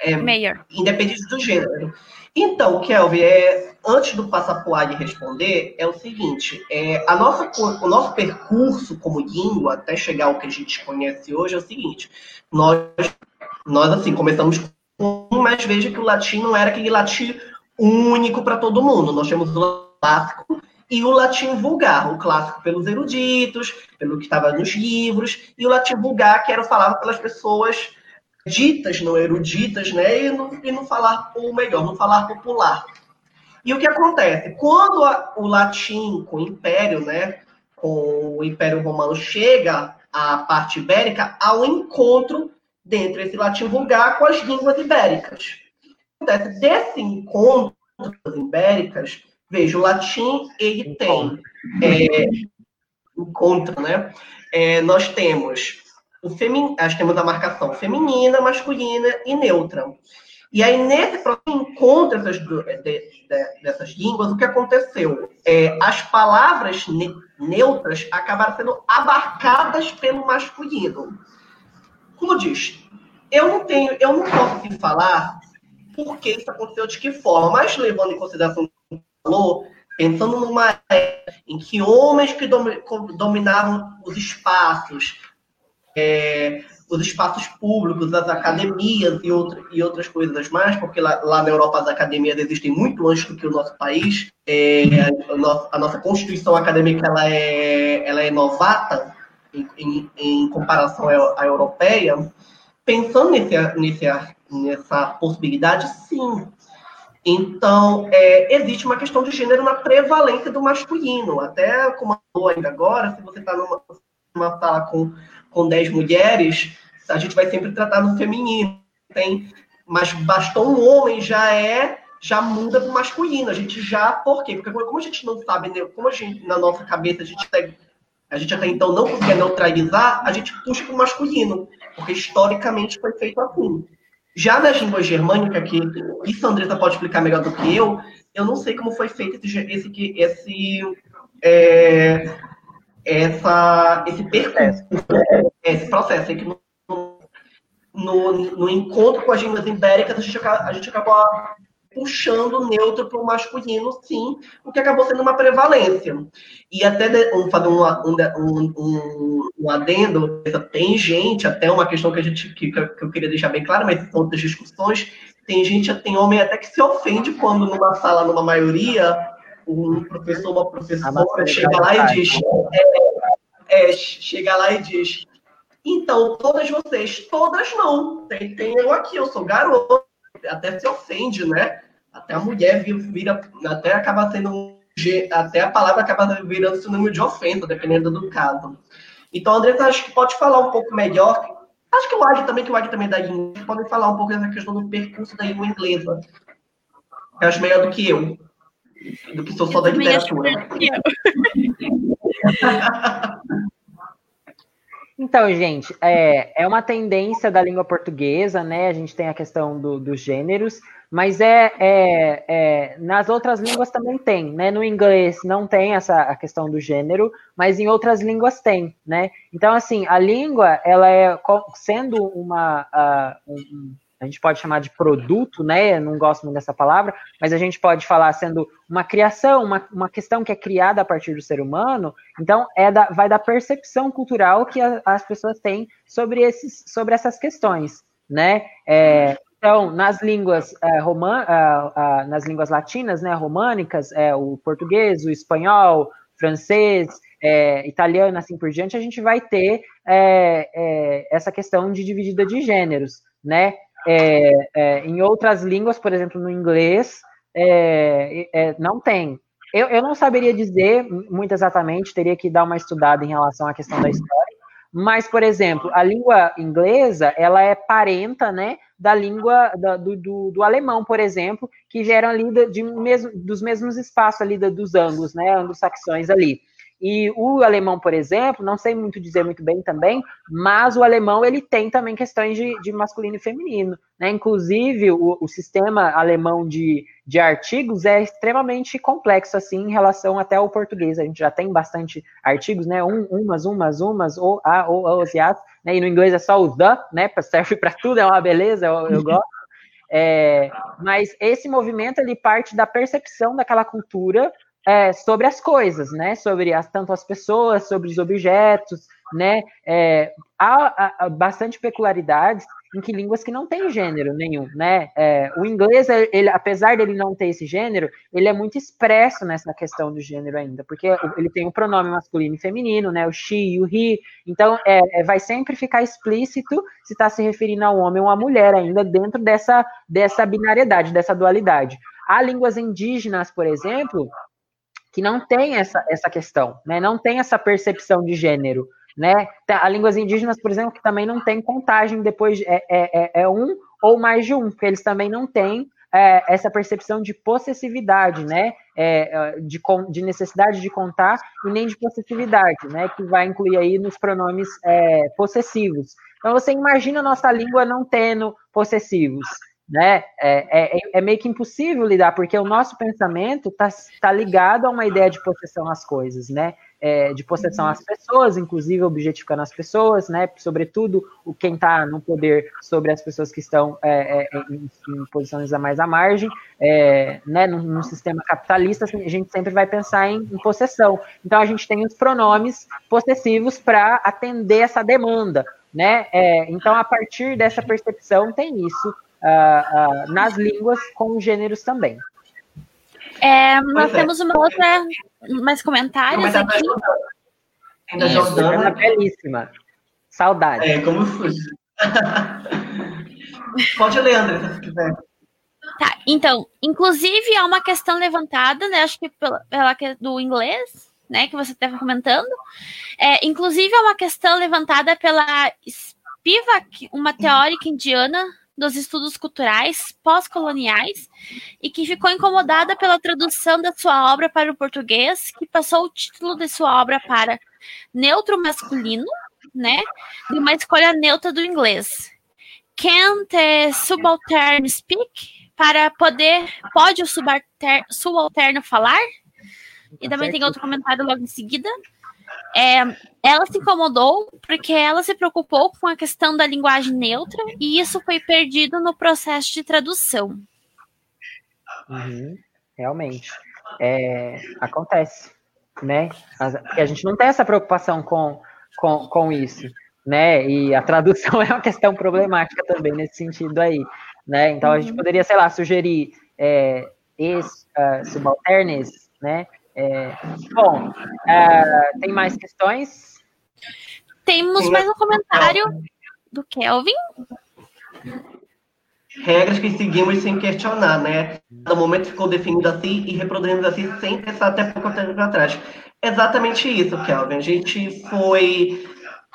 É, Mayor. Independente do gênero. Então, Kelvin, é, antes do passar para o responder, é o seguinte: é, a nossa, o nosso percurso como língua, até chegar ao que a gente conhece hoje, é o seguinte: nós, nós assim, começamos mas veja que o latim não era aquele latim único para todo mundo. Nós temos o clássico e o latim vulgar, o clássico pelos eruditos, pelo que estava nos livros, e o latim vulgar, que era falado pelas pessoas ditas, não eruditas, né? E não, e não falar, ou melhor, não falar popular. E o que acontece? Quando a, o latim com o império, né? Com o Império Romano chega à parte ibérica, há um encontro dentro desse latim vulgar com as línguas ibéricas. Desse encontro das ibéricas, veja, o latim ele tem é, encontro, né? É, nós temos o femin... nós temos a marcação feminina, masculina e neutra. E aí, nesse encontro dessas, de, de, dessas línguas, o que aconteceu? É, as palavras ne neutras acabaram sendo abarcadas pelo masculino como diz, eu não tenho, eu não posso te falar por que isso aconteceu, de que forma, mas levando em consideração falou, pensando numa época em que homens que dominavam os espaços, é, os espaços públicos, as academias e, outra, e outras coisas mais, porque lá, lá, na Europa as academias existem muito antes do que o nosso país. É, a, nossa, a, nossa, constituição acadêmica ela é, ela é novata em, em, em comparação à, à, europeia. Pensando nesse, nesse, nessa possibilidade, sim. Então, é, existe uma questão de gênero na prevalência do masculino. Até como ainda agora, se você está numa, numa sala com, com 10 mulheres, a gente vai sempre tratar no feminino. Tem, mas bastou um homem já é já muda para o masculino. A gente já, por quê? Porque como a gente não sabe, né, como a gente, na nossa cabeça, a gente, a gente até então não consegue neutralizar, a gente puxa para o masculino, porque historicamente foi feito assim. Já nas línguas germânicas, que isso a Andressa pode explicar melhor do que eu, eu não sei como foi feito esse, esse, esse, é, essa, esse percurso, esse processo. É que no, no, no, encontro com as línguas ibéricas, a gente, a gente acabou puxando o neutro para o masculino, sim, o que acabou sendo uma prevalência. E até um, fazer um, um, um, um adendo, tem gente, até uma questão que a gente que, que eu queria deixar bem claro, mas são outras discussões, tem gente, tem homem até que se ofende quando numa sala, numa maioria, um professor, uma professora chega lá e diz, é, é, chega lá e diz, então, todas vocês, todas não. Tem, tem eu aqui, eu sou garoto. Até se ofende, né? Até a mulher vira, até acaba sendo até a palavra acaba virando sinônimo de ofensa, dependendo do caso. Então, André, acho que pode falar um pouco melhor. Acho que o Adi também, que o Adi também é da língua, podem falar um pouco dessa questão do percurso da língua inglesa. Eu acho melhor do que eu. Do que sou só da literatura. Então, gente, é, é uma tendência da língua portuguesa, né? A gente tem a questão do, dos gêneros, mas é, é, é, nas outras línguas também tem, né? No inglês não tem essa a questão do gênero, mas em outras línguas tem, né? Então, assim, a língua, ela é sendo uma, uh, a gente pode chamar de produto, né? Eu não gosto muito dessa palavra, mas a gente pode falar sendo uma criação, uma, uma questão que é criada a partir do ser humano. Então, é da, vai da percepção cultural que a, as pessoas têm sobre, esses, sobre essas questões, né? É, então, nas línguas é, roman, nas línguas latinas, né, românicas, é, o português, o espanhol, francês, é, italiano, assim por diante, a gente vai ter é, é, essa questão de dividida de gêneros, né? É, é, em outras línguas, por exemplo, no inglês, é, é, não tem. Eu, eu não saberia dizer muito exatamente, teria que dar uma estudada em relação à questão da história, mas, por exemplo, a língua inglesa, ela é parenta, né, da língua da, do, do, do, alemão, por exemplo, que geram ali de, de mesmo, dos mesmos espaços ali dos anglos, né, anglo-saxões ali. E o alemão, por exemplo, não sei muito dizer muito bem também, mas o alemão ele tem também questões de, de masculino e feminino. Né? Inclusive, o, o, sistema alemão de, de artigos é extremamente complexo, assim, em relação até ao português. A gente já tem bastante artigos, né? Um, umas, umas, umas, ou a, ou os, e as, né? E no inglês é só o the, né? Serve para tudo, é uma beleza, eu, eu gosto. É, mas esse movimento ele parte da percepção daquela cultura é, sobre as coisas, né? Sobre as, tanto as pessoas, sobre os objetos, né? É, há, há, bastante peculiaridades em que línguas que não têm gênero nenhum, né? É, o inglês, ele, apesar dele não ter esse gênero, ele é muito expresso nessa questão do gênero ainda, porque ele tem o pronome masculino e feminino, né? O she e o he. Então, é, é vai sempre ficar explícito se está se referindo a um homem ou a mulher ainda dentro dessa, dessa binariedade, dessa dualidade. Há línguas indígenas, por exemplo, que não tem essa, essa questão, né? Não tem essa percepção de gênero, né? Há línguas indígenas, por exemplo, que também não tem contagem depois de, é, é, é, é um ou mais de um, porque eles também não têm é, essa percepção de possessividade, né? É, de, de, necessidade de contar e nem de possessividade, né? Que vai incluir aí nos pronomes é, possessivos. Então você imagina a nossa língua não tendo possessivos, né? É, é, é, meio que impossível lidar, porque o nosso pensamento está tá ligado a uma ideia de possessão às coisas, né? É, de possessão às pessoas, inclusive objetificando as pessoas, né? Sobretudo o quem está no poder sobre as pessoas que estão é, é, em, em, posições a mais à margem, é, né? Num, sistema capitalista, a gente sempre vai pensar em, em possessão. Então a gente tem os pronomes possessivos para atender essa demanda, né? É, então a partir dessa percepção tem isso uh, uh, nas línguas com gêneros também. É, nós é. temos uma outra, mais comentários aqui. Ainda Jordana. belíssima. Saudade. É, como fuge. Pode ler, André, se quiser. Tá, então, inclusive há uma questão levantada, né? Acho que pela, pela do inglês, né? Que você estava comentando. É, inclusive há uma questão levantada pela Spivak, uma teórica indiana dos estudos culturais pós-coloniais e que ficou incomodada pela tradução da sua obra para o português, que passou o título de sua obra para neutro masculino, né, de uma escolha neutra do inglês. Can't the subaltern speak? Para poder, pode o subalterno falar? E também tem outro comentário logo em seguida. É, ela se incomodou porque ela se preocupou com a questão da linguagem neutra e isso foi perdido no processo de tradução. Uhum, realmente. É, acontece, né? A, a gente não tem essa preocupação com, com, com isso, né? E a tradução é uma questão problemática também nesse sentido aí, né? Então a gente uhum. poderia, sei lá, sugerir é, ex, uh, subalternes, né? É, bom, uh, tem mais questões? Temos mais um comentário do Kelvin. Regras que seguimos sem questionar, né? No momento ficou definido assim e reproduzimos assim sem pensar até pouco tempo atrás. Exatamente isso, Kelvin. A gente foi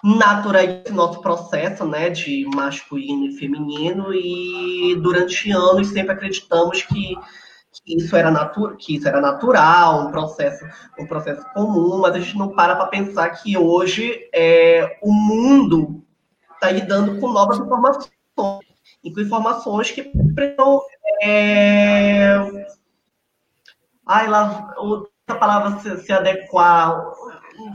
naturalizar nosso processo, né, de masculino e feminino e durante anos sempre acreditamos que que isso era natu que isso era natural, um processo, um processo comum, mas a gente não para para pensar que hoje é, o mundo está lidando com novas informações, e com informações que precisam é... ai lá outra palavra se, se, adequar,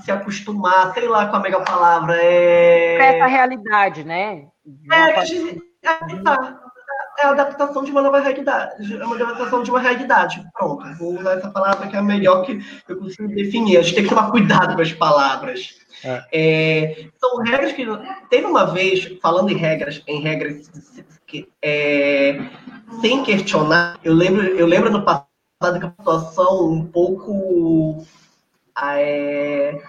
se acostumar, sei lá qual é a melhor palavra é essa realidade, né? É, de, é, tá é a adaptação de uma nova realidade, é uma adaptação de uma realidade. Pronto, vou usar essa palavra que é a melhor que eu consigo definir. A gente tem que tomar cuidado com as palavras. É. É, são regras que. Teve uma vez, falando em regras, em regras que, é, sem questionar, eu lembro, eu lembro no passado que a situação um pouco. É,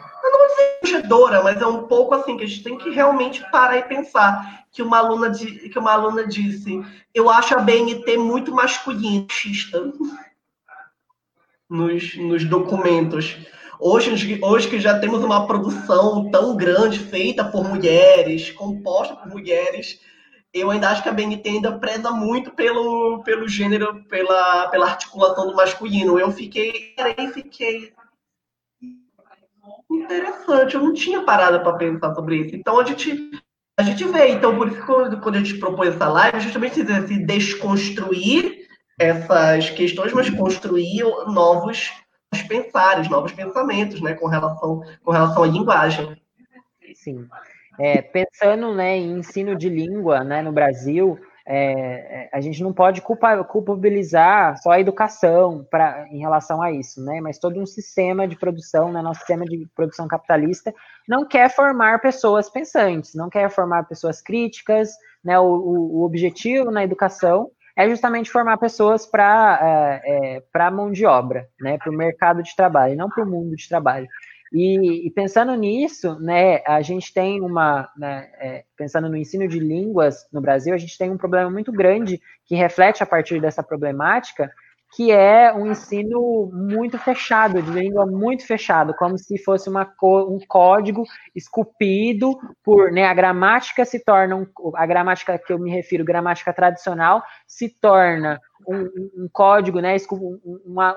vou puxadora, mas é um pouco assim, que a gente tem que realmente parar e pensar que uma aluna, de, que uma aluna disse: Eu acho a BNT muito masculinista nos, nos documentos. Hoje, hoje que já temos uma produção tão grande, feita por mulheres, composta por mulheres, eu ainda acho que a BNT ainda preza muito pelo, pelo gênero, pela, pela articulação do masculino. Eu fiquei, fiquei interessante, eu não tinha parado para pensar sobre isso. Então a gente a gente vê. Então, por isso que quando a gente propõe essa live, justamente se desconstruir essas questões, mas construir novos pensares, novos pensamentos, né, com relação, com relação à linguagem. Sim. É, pensando né, em ensino de língua né, no Brasil, é, é, a gente não pode culpa, culpabilizar só a educação pra, em relação a isso, né? Mas todo um sistema de produção, né, nosso sistema de produção capitalista, não quer formar pessoas pensantes, não quer formar pessoas críticas, né? O, o, o objetivo na educação é justamente formar pessoas para é, é, para mão de obra, né? Para o mercado de trabalho, não para o mundo de trabalho. E, e, pensando nisso, né, a gente tem uma, né, é, pensando no ensino de línguas no Brasil, a gente tem um problema muito grande que reflete a partir dessa problemática, que é um ensino muito fechado, de língua muito fechado, como se fosse uma, um código esculpido por, né, a gramática se torna, um, a gramática que eu me refiro, gramática tradicional, se torna um, um código, né, um,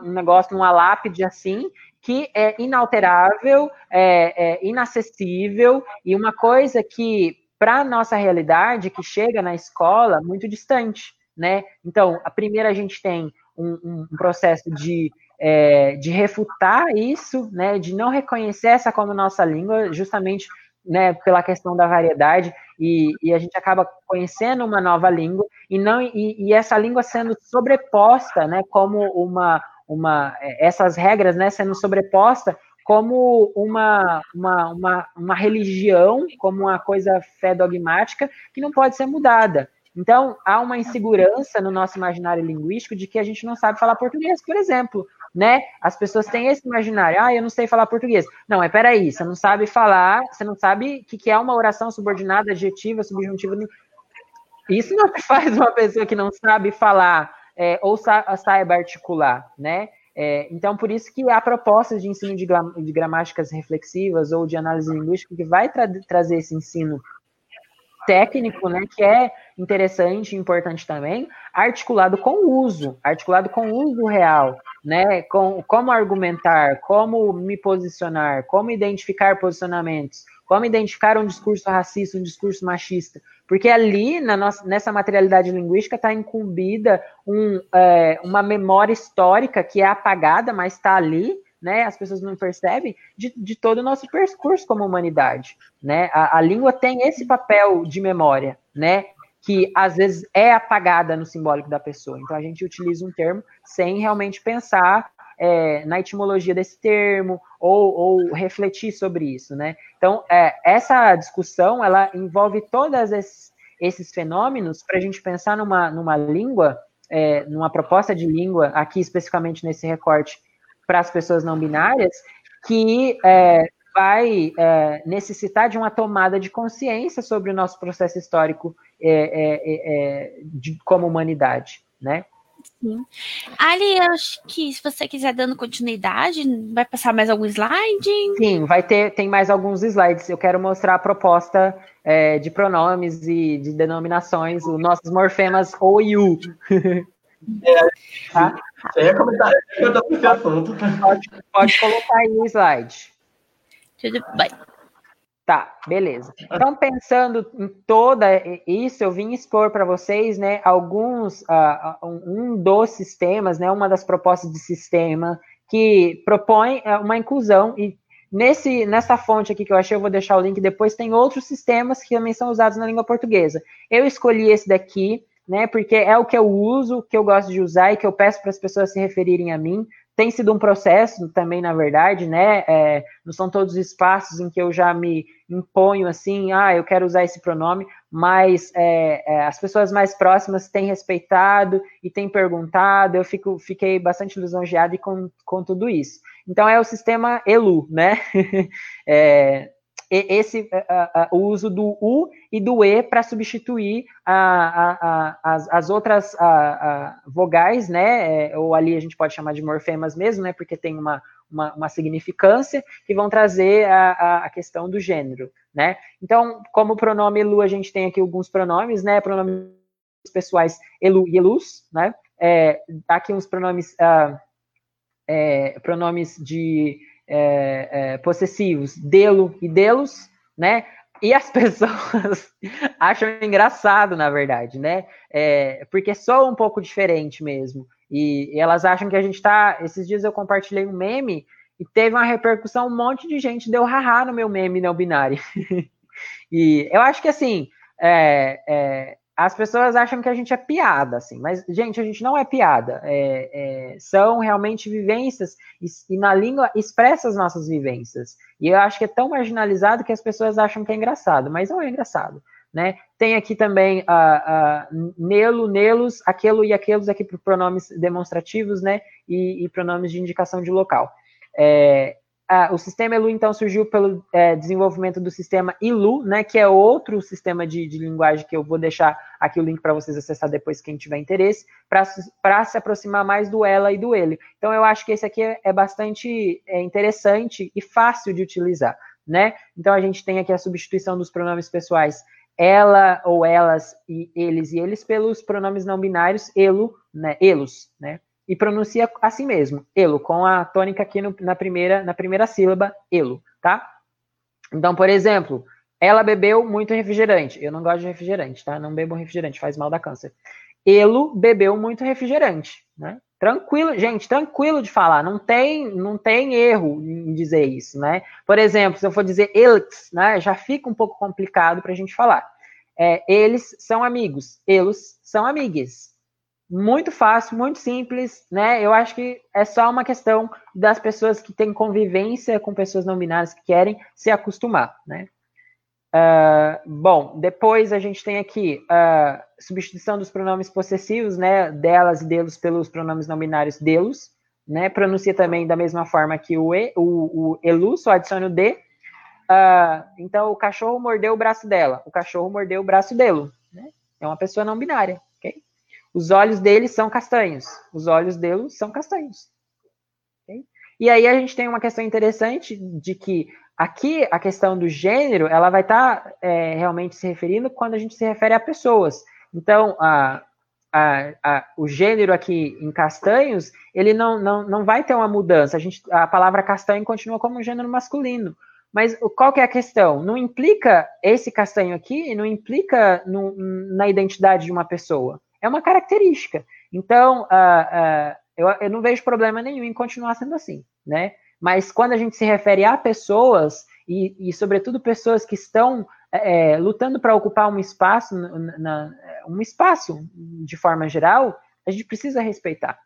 um negócio numa lápide assim, que é inalterável, é, é inacessível e uma coisa que, para a nossa realidade, que chega na escola, muito distante. né? Então, a primeira a gente tem um, um processo de, é, de refutar isso, né? De não reconhecer essa como nossa língua, justamente né, pela questão da variedade, e, e, a gente acaba conhecendo uma nova língua, e, não, e, e essa língua sendo sobreposta, né, como uma, uma, é, essas regras, né, sendo sobreposta como uma, uma, uma, uma religião, como uma coisa fé dogmática, que não pode ser mudada. Então, há uma insegurança no nosso imaginário linguístico de que a gente não sabe falar português, por exemplo, né? As pessoas têm esse imaginário, ah, eu não sei falar português. Não, é peraí, você não sabe falar, você não sabe o que, que é uma oração subordinada, adjetiva, subjuntiva. Isso não faz uma pessoa que não sabe falar é, ou saiba articular, né? É, então, por isso que há propostas de ensino de, de gramáticas reflexivas ou de análise linguística que vai tra trazer esse ensino técnico, né, que é interessante e importante também, articulado com o uso, articulado com o uso real, né, com como argumentar, como me posicionar, como identificar posicionamentos, como identificar um discurso racista, um discurso machista, porque ali, na nossa, nessa materialidade linguística, está incumbida um, é, uma memória histórica que é apagada, mas está ali, né, as pessoas não percebem, de, de todo o nosso percurso como humanidade. Né? A, a, língua tem esse papel de memória, né, que às vezes é apagada no simbólico da pessoa. Então a gente utiliza um termo sem realmente pensar é, na etimologia desse termo ou, ou, refletir sobre isso. Né? Então é, essa discussão ela envolve todos esses, esses fenômenos para a gente pensar numa, numa língua, é, numa proposta de língua, aqui especificamente nesse recorte para as pessoas não binárias, que é, vai é, necessitar de uma tomada de consciência sobre o nosso processo histórico é, é, é, é de, como humanidade, né? Sim. Ali, acho que se você quiser dando continuidade, vai passar mais algum slide? Sim, vai ter, tem mais alguns slides. Eu quero mostrar a proposta é, de pronomes e de denominações, os nossos morfemas o e u. É, tá? Você ia comentar esse assunto. Pode, pode colocar aí no slide. Tudo bem. Tá, beleza. Então, pensando em toda isso, eu vim expor para vocês, né, alguns, uh, um dos sistemas, né, uma das propostas de sistema que propõe é, uma inclusão e nesse, nessa fonte aqui que eu achei, eu vou deixar o link depois, tem outros sistemas que também são usados na língua portuguesa. Eu escolhi esse daqui, né? Porque é o que eu uso, que eu gosto de usar e que eu peço para as pessoas se referirem a mim. Tem sido um processo também, na verdade, né? É, não são todos os espaços em que eu já me imponho assim, ah, eu quero usar esse pronome, mas é, é, as pessoas mais próximas têm respeitado e têm perguntado, eu fico, fiquei bastante lisonjeado com, com tudo isso. Então é o sistema ELU, né? é, esse o uso do u e do e para substituir a, as, as, outras vogais, né? É, ou ali a gente pode chamar de morfemas mesmo, né? Porque tem uma, uma, uma significância que vão trazer a, questão do gênero, né? Então, como pronome elu, a gente tem aqui alguns pronomes, né? Pronomes pessoais elu e elus, né? É, aqui uns pronomes, uh, é, pronomes de é, é, possessivos, delo e delos, né? E as pessoas acham engraçado, na verdade, né? É, porque soa um pouco diferente mesmo. E, e elas acham que a gente tá. Esses dias eu compartilhei um meme e teve uma repercussão, um monte de gente deu haha no meu meme não binário. e eu acho que assim, é, é, as pessoas acham que a gente é piada, assim, mas, gente, a gente não é piada. É, é, são realmente vivências, e, na língua expressa as nossas vivências. E eu acho que é tão marginalizado que as pessoas acham que é engraçado, mas não é engraçado. Né? Tem aqui também uh, uh, nelo, nelos, aquilo e aqueles aqui para pronomes demonstrativos, né? E, e, pronomes de indicação de local. É, ah, o sistema ELU, então, surgiu pelo é, desenvolvimento do sistema ILU, né, que é outro sistema de, de linguagem que eu vou deixar aqui o link para vocês acessar depois, quem tiver interesse, para se aproximar mais do ela e do ele. Então, eu acho que esse aqui é, é bastante é, interessante e fácil de utilizar, né? Então, a gente tem aqui a substituição dos pronomes pessoais ela ou elas e eles e eles pelos pronomes não binários elo, né, elos, né? E pronuncia assim mesmo, elo, com a tônica aqui no, na, primeira, na primeira sílaba, elo, tá? Então, por exemplo, ela bebeu muito refrigerante. Eu não gosto de refrigerante, tá? Não bebo refrigerante, faz mal da câncer. Elo bebeu muito refrigerante, né? Tranquilo, gente, tranquilo de falar, não tem, não tem erro em dizer isso, né? Por exemplo, se eu for dizer eles, né, já fica um pouco complicado para a gente falar. É, eles são amigos, eles são amigues. Muito fácil, muito simples, né? Eu acho que é só uma questão das pessoas que têm convivência com pessoas não binárias que querem se acostumar, né? Uh, bom, depois a gente tem aqui a uh, substituição dos pronomes possessivos, né, delas e delos pelos pronomes não binários delos, né, pronuncia também da mesma forma que o e, o, o elu, só adiciona o d. Uh, então, o cachorro mordeu o braço dela, o cachorro mordeu o braço dele, né, é uma pessoa não binária? Os olhos dele são castanhos, os olhos dele são castanhos. Okay? E aí a gente tem uma questão interessante de que Aqui, a questão do gênero, ela vai estar tá, é, realmente se referindo quando a gente se refere a pessoas. Então, a, a, a, o gênero aqui em castanhos, ele não, não, não vai ter uma mudança. A, gente, a palavra castanho continua como um gênero masculino. Mas qual que é a questão? Não implica esse castanho aqui, não implica no, na identidade de uma pessoa. É uma característica. Então, uh, uh, eu, eu não vejo problema nenhum em continuar sendo assim, né? Mas quando a gente se refere a pessoas, e, e sobretudo pessoas que estão é, lutando para ocupar um espaço, na, na, um espaço de forma geral, a gente precisa respeitar.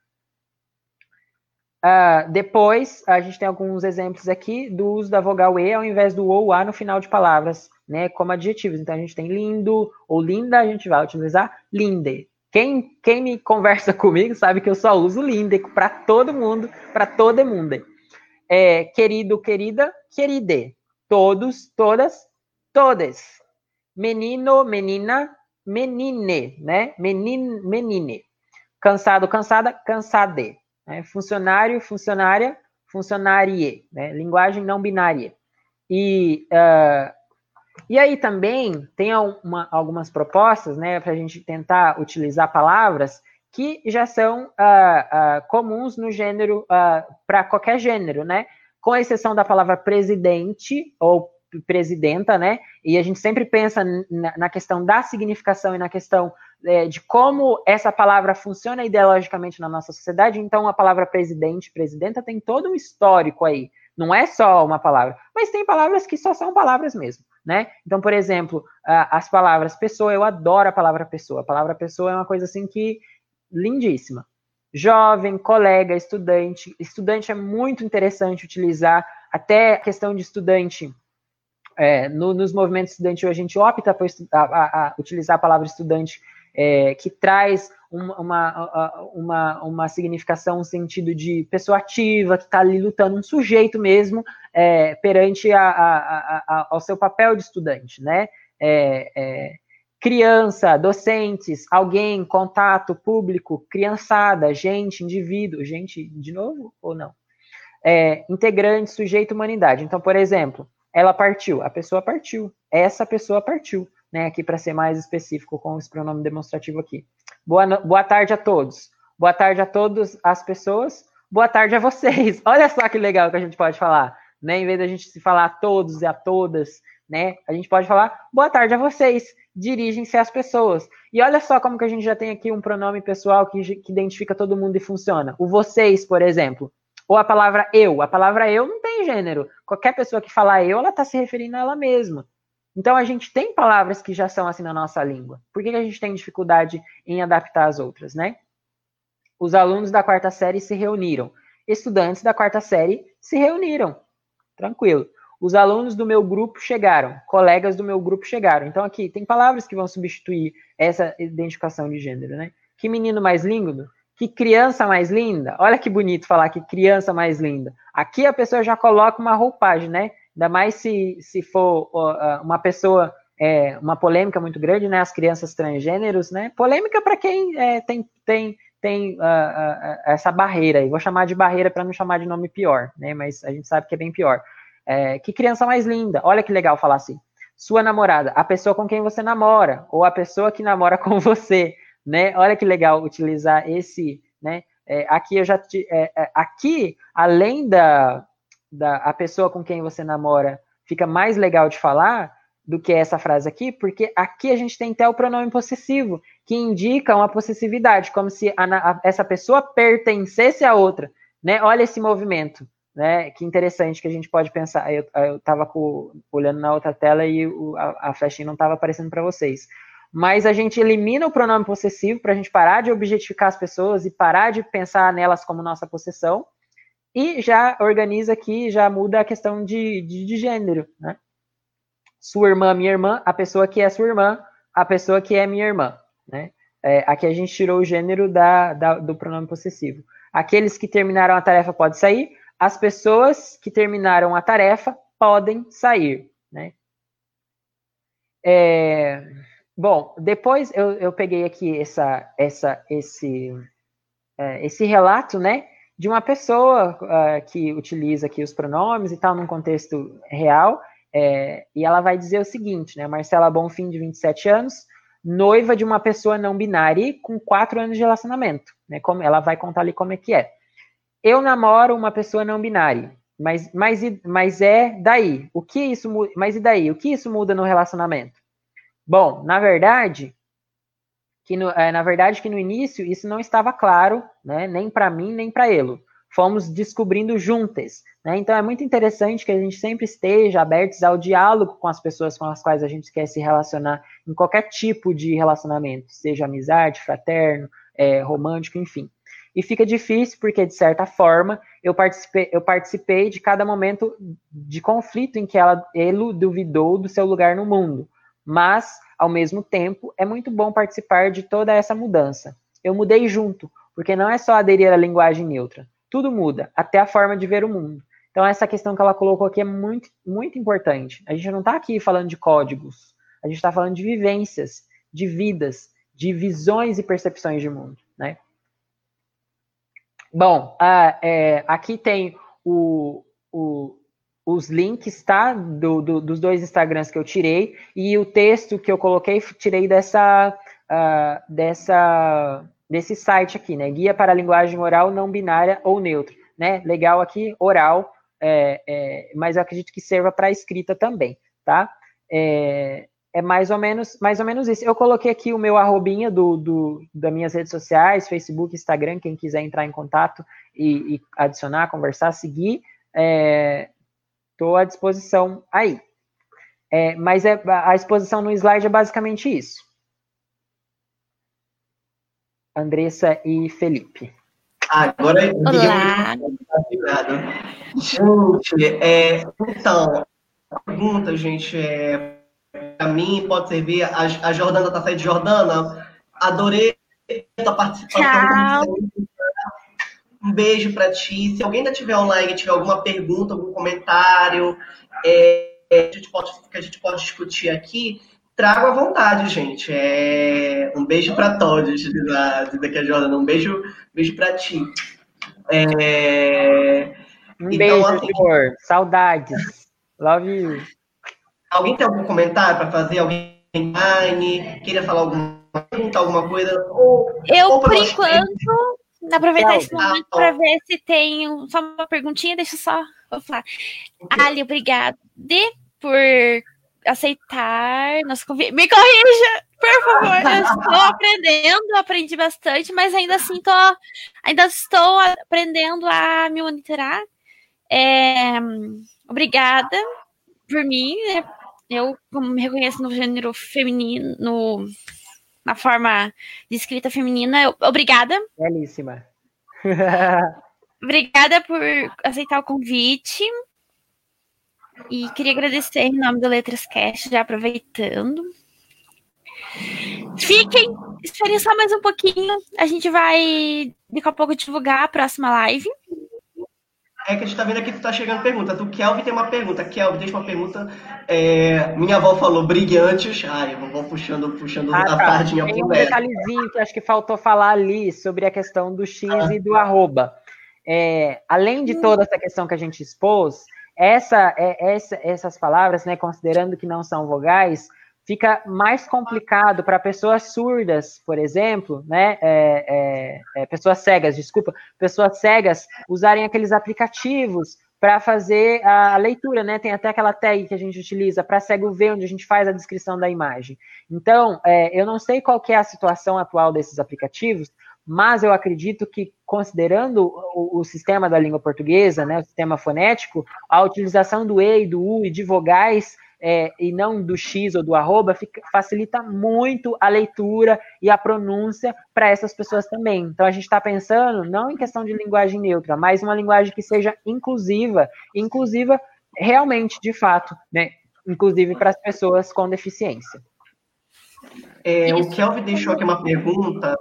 Uh, depois, a gente tem alguns exemplos aqui do uso da vogal E ao invés do ou A no final de palavras, né, como adjetivos. Então, a gente tem lindo ou linda, a gente vai utilizar linde. Quem, quem me conversa comigo sabe que eu só uso linde para todo mundo, para todo mundo é, querido, querida, queride. Todos, todas, todes. Menino, menina, menine, né? Menin, menine. Cansado, cansada, cansade. Né? Funcionário, funcionária, funcionarie. Né? Linguagem não binária. E, uh, e aí também tem uma, algumas propostas, né, para a gente tentar utilizar palavras que já são uh, uh, comuns no gênero, uh, ah, para qualquer gênero, né? Com exceção da palavra presidente ou presidenta, né? E a gente sempre pensa na, questão da significação e na questão é, de como essa palavra funciona ideologicamente na nossa sociedade. Então, a palavra presidente, presidenta tem todo um histórico aí. Não é só uma palavra, mas tem palavras que só são palavras mesmo, né? Então, por exemplo, as palavras pessoa, eu adoro a palavra pessoa. A palavra pessoa é uma coisa assim que lindíssima. Jovem, colega, estudante. Estudante é muito interessante utilizar, até a questão de estudante. É, no, nos movimentos estudantis, a gente opta por a, a, a utilizar a palavra estudante, é, que traz uma, uma, uma, uma, significação, um sentido de pessoa ativa, que está ali lutando, um sujeito mesmo, é, perante a, a, ao seu papel de estudante, né? É, é criança, docentes, alguém, contato, público, criançada, gente, indivíduo, gente de novo ou não? É, integrante, sujeito, humanidade. Então, por exemplo, ela partiu, a pessoa partiu, essa pessoa partiu, né? Aqui para ser mais específico com esse pronome demonstrativo aqui. Boa, boa tarde a todos. Boa tarde a todas as pessoas. Boa tarde a vocês. Olha só que legal que a gente pode falar, né? Em vez da gente se falar a todos e a todas, né? A gente pode falar boa tarde a vocês dirigem-se às pessoas. E olha só como que a gente já tem aqui um pronome pessoal que, que identifica todo mundo e funciona. O vocês, por exemplo. Ou a palavra eu. A palavra eu não tem gênero. Qualquer pessoa que falar eu, ela está se referindo a ela mesma. Então a gente tem palavras que já são assim na nossa língua. Por que, que a gente tem dificuldade em adaptar as outras, né? Os alunos da quarta série se reuniram. Estudantes da quarta série se reuniram. Tranquilo. Os alunos do meu grupo chegaram, colegas do meu grupo chegaram. Então, aqui tem palavras que vão substituir essa identificação de gênero, né? Que menino mais lindo, que criança mais linda. Olha que bonito falar que criança mais linda. Aqui a pessoa já coloca uma roupagem, né? Ainda mais se, se for uma pessoa, é, uma polêmica muito grande, né? As crianças transgêneros, né? Polêmica para quem é, tem, tem, tem uh, uh, essa barreira aí. Vou chamar de barreira para não chamar de nome pior, né? Mas a gente sabe que é bem pior. É, que criança mais linda. Olha que legal falar assim. Sua namorada, a pessoa com quem você namora, ou a pessoa que namora com você, né? Olha que legal utilizar esse, né? É, aqui eu já te, é, é, aqui além da, da a pessoa com quem você namora fica mais legal de falar. do que essa frase aqui, porque aqui a gente tem até o pronome possessivo, que indica uma possessividade, como se a, a, essa pessoa pertencesse a outra. Né? Olha esse movimento, né? Que interessante que a gente pode pensar. Eu estava olhando na outra tela e o, a, a flechinha não estava aparecendo para vocês. Mas a gente elimina o pronome possessivo para a gente parar de objetificar as pessoas e parar de pensar nelas como nossa possessão. E já organiza aqui, já muda a questão de, de, de gênero, né? Sua irmã, minha irmã, a pessoa que é sua irmã, a pessoa que é minha irmã, né? É, aqui a gente tirou o gênero da, da, do pronome possessivo. Aqueles que terminaram a tarefa podem sair, as pessoas que terminaram a tarefa podem sair, né? É, bom, depois eu, eu peguei aqui essa, essa, esse, é, esse relato, né, de uma pessoa uh, que utiliza aqui os pronomes e tal, num contexto real, é, e ela vai dizer o seguinte, né, Marcela Bonfim, de 27 anos, noiva de uma pessoa não binária com quatro anos de relacionamento, né, como, ela vai contar ali como é que é. Eu namoro uma pessoa não binária, mas, mas, mas é daí, o que isso, mas e daí, o que isso muda no relacionamento? Bom, na verdade, que no, é, na verdade que no início isso não estava claro, né, nem para mim nem para ele. Fomos descobrindo juntas, né? Então é muito interessante que a gente sempre esteja abertos ao diálogo com as pessoas com as quais a gente quer se relacionar em qualquer tipo de relacionamento, seja amizade, fraterno, é, romântico, enfim. E fica difícil porque de certa forma eu participei, eu participei de cada momento de conflito em que ela, ele duvidou do seu lugar no mundo mas, ao mesmo tempo, é muito bom participar de toda essa mudança. Eu mudei junto, porque não é só aderir à linguagem neutra. Tudo muda, até a forma de ver o mundo. Então, essa questão que ela colocou aqui é muito, muito importante. A gente não está aqui falando de códigos, a gente está falando de vivências, de vidas, de visões e percepções de mundo, né? Bom, uh, é, aqui tem o, o, os links, tá? Do, do, dos dois Instagrams que eu tirei e o texto que eu coloquei, tirei dessa, uh, dessa, desse site aqui, né? Guia para a linguagem oral não binária ou neutra, né? Legal aqui, oral, é, é, mas eu acredito que serva para escrita também, tá? É, é, mais ou menos mais ou menos isso. Eu coloquei aqui o meu arrobinha do, do das minhas redes sociais, Facebook, Instagram, quem quiser entrar em contato e, e adicionar, conversar, seguir. É, Estou à disposição aí. É, mas é, a exposição no slide é basicamente isso. Andressa e Felipe. Agora Olá. Gente, é, então, a pergunta, gente, é, para mim pode servir. A, a Jordana tá saindo de Jordana. Adorei a participação. Tchau. Um beijo para ti. Se alguém ainda tiver online, tiver alguma pergunta, algum comentário é, a gente pode, que a gente pode discutir aqui, trago à vontade, gente. É, um beijo para todos, diz aqui a Jordana. Um beijo, beijo para ti. É, um então, beijo, assim, amor. Saudades. Love you. Alguém tem algum comentário para fazer? Alguém online? Queria falar alguma pergunta, alguma coisa? Ou, eu, ou por enquanto, aproveitar esse momento para ver se tem só uma perguntinha, deixa eu só vou falar. Ali, obrigada por aceitar nosso convite. Me corrija, por favor. Eu estou aprendendo, aprendi bastante, mas ainda assim tô, ainda estou aprendendo a me monitorar. É, obrigada por mim. Né? Eu me reconheço no gênero feminino, no uma forma de escrita feminina. Eu, obrigada. Belíssima. obrigada por aceitar o convite. E queria agradecer em nome do Letras Cast, já aproveitando. Fiquem, esperem só mais um pouquinho. A gente vai daqui a pouco divulgar a próxima live. É que a gente tá vendo aqui que tá chegando pergunta. O Kelvin tem uma pergunta. Kelvin, deixa uma pergunta. É, minha avó falou brilhantes. Ai, eu vou puxando, puxando ah, a tá. sardinha Tem um detalhezinho que acho que faltou falar ali sobre a questão do X ah. e do arroba. É, além de toda essa questão que a gente expôs, essa, é, essa, essas palavras, né, considerando que não são vogais, fica mais complicado para pessoas surdas, por exemplo, né, é, é, é, pessoas cegas, desculpa, pessoas cegas usarem aqueles aplicativos para fazer a leitura, né? Tem até aquela tag que a gente utiliza para cego ver, onde a gente faz a descrição da imagem. Então, é, eu não sei qual é a situação atual desses aplicativos, mas eu acredito que, considerando o, o, sistema da língua portuguesa, né, o sistema fonético, a utilização do E do U e de vogais é, e não do X ou do arroba, fica, facilita muito a leitura e a pronúncia para essas pessoas também. Então a gente está pensando não em questão de linguagem neutra, mas uma linguagem que seja inclusiva, inclusiva realmente, de fato, né? Inclusive para as pessoas com deficiência. É, o Kelvin deixou aqui uma pergunta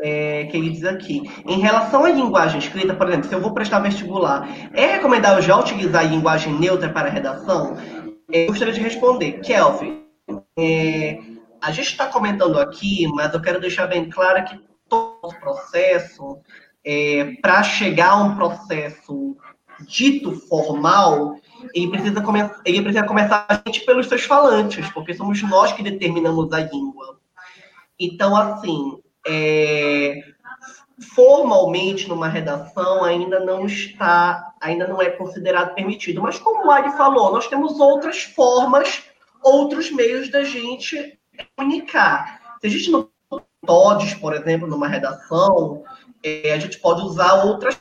é, que ele diz aqui. Em relação à linguagem escrita, por exemplo, se eu vou prestar vestibular, é recomendável já utilizar a linguagem neutra para a redação? eu gostaria de responder. Kelvin, é, a gente está comentando aqui, mas eu quero deixar bem claro que todo o processo, é, para chegar a um processo dito formal, ele precisa, come ele precisa começar a gente pelos seus falantes, porque somos nós que determinamos a língua. Então, assim, é, formalmente numa redação ainda não está, ainda não é considerado permitido. Mas como o Ari falou, nós temos outras formas, outros meios da gente comunicar. Se a gente não todes, por exemplo, numa redação, é, a gente pode usar outras,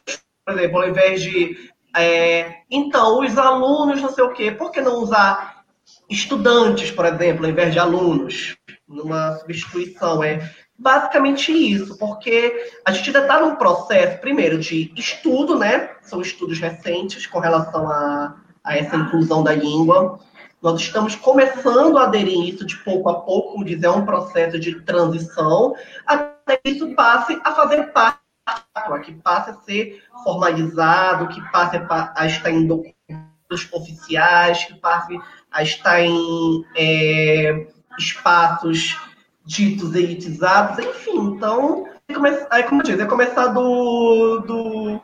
por exemplo, ao invés de é, então, os alunos, não sei o quê, por que não usar estudantes, por exemplo, ao invés de alunos, numa substituição? É, basicamente isso, porque a gente ainda está num processo, primeiro, de estudo, né? São estudos recentes com relação a, a essa inclusão da língua. Nós estamos começando a aderir isso de pouco a pouco, como dizer, é um processo de transição, até que isso passe a fazer parte, que passe a ser formalizado, que passe a estar em documentos oficiais, que passe a estar em é, espaços ditos elitizados, enfim. Então, aí, como disse, é começar do, do,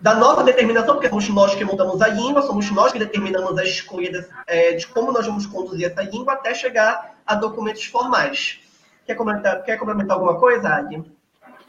da nossa determinação, porque somos nós que montamos a língua, somos nós que determinamos a escolha é, de como nós vamos conduzir essa língua até chegar a documentos formais. Quer comentar, quer complementar alguma coisa, Adi?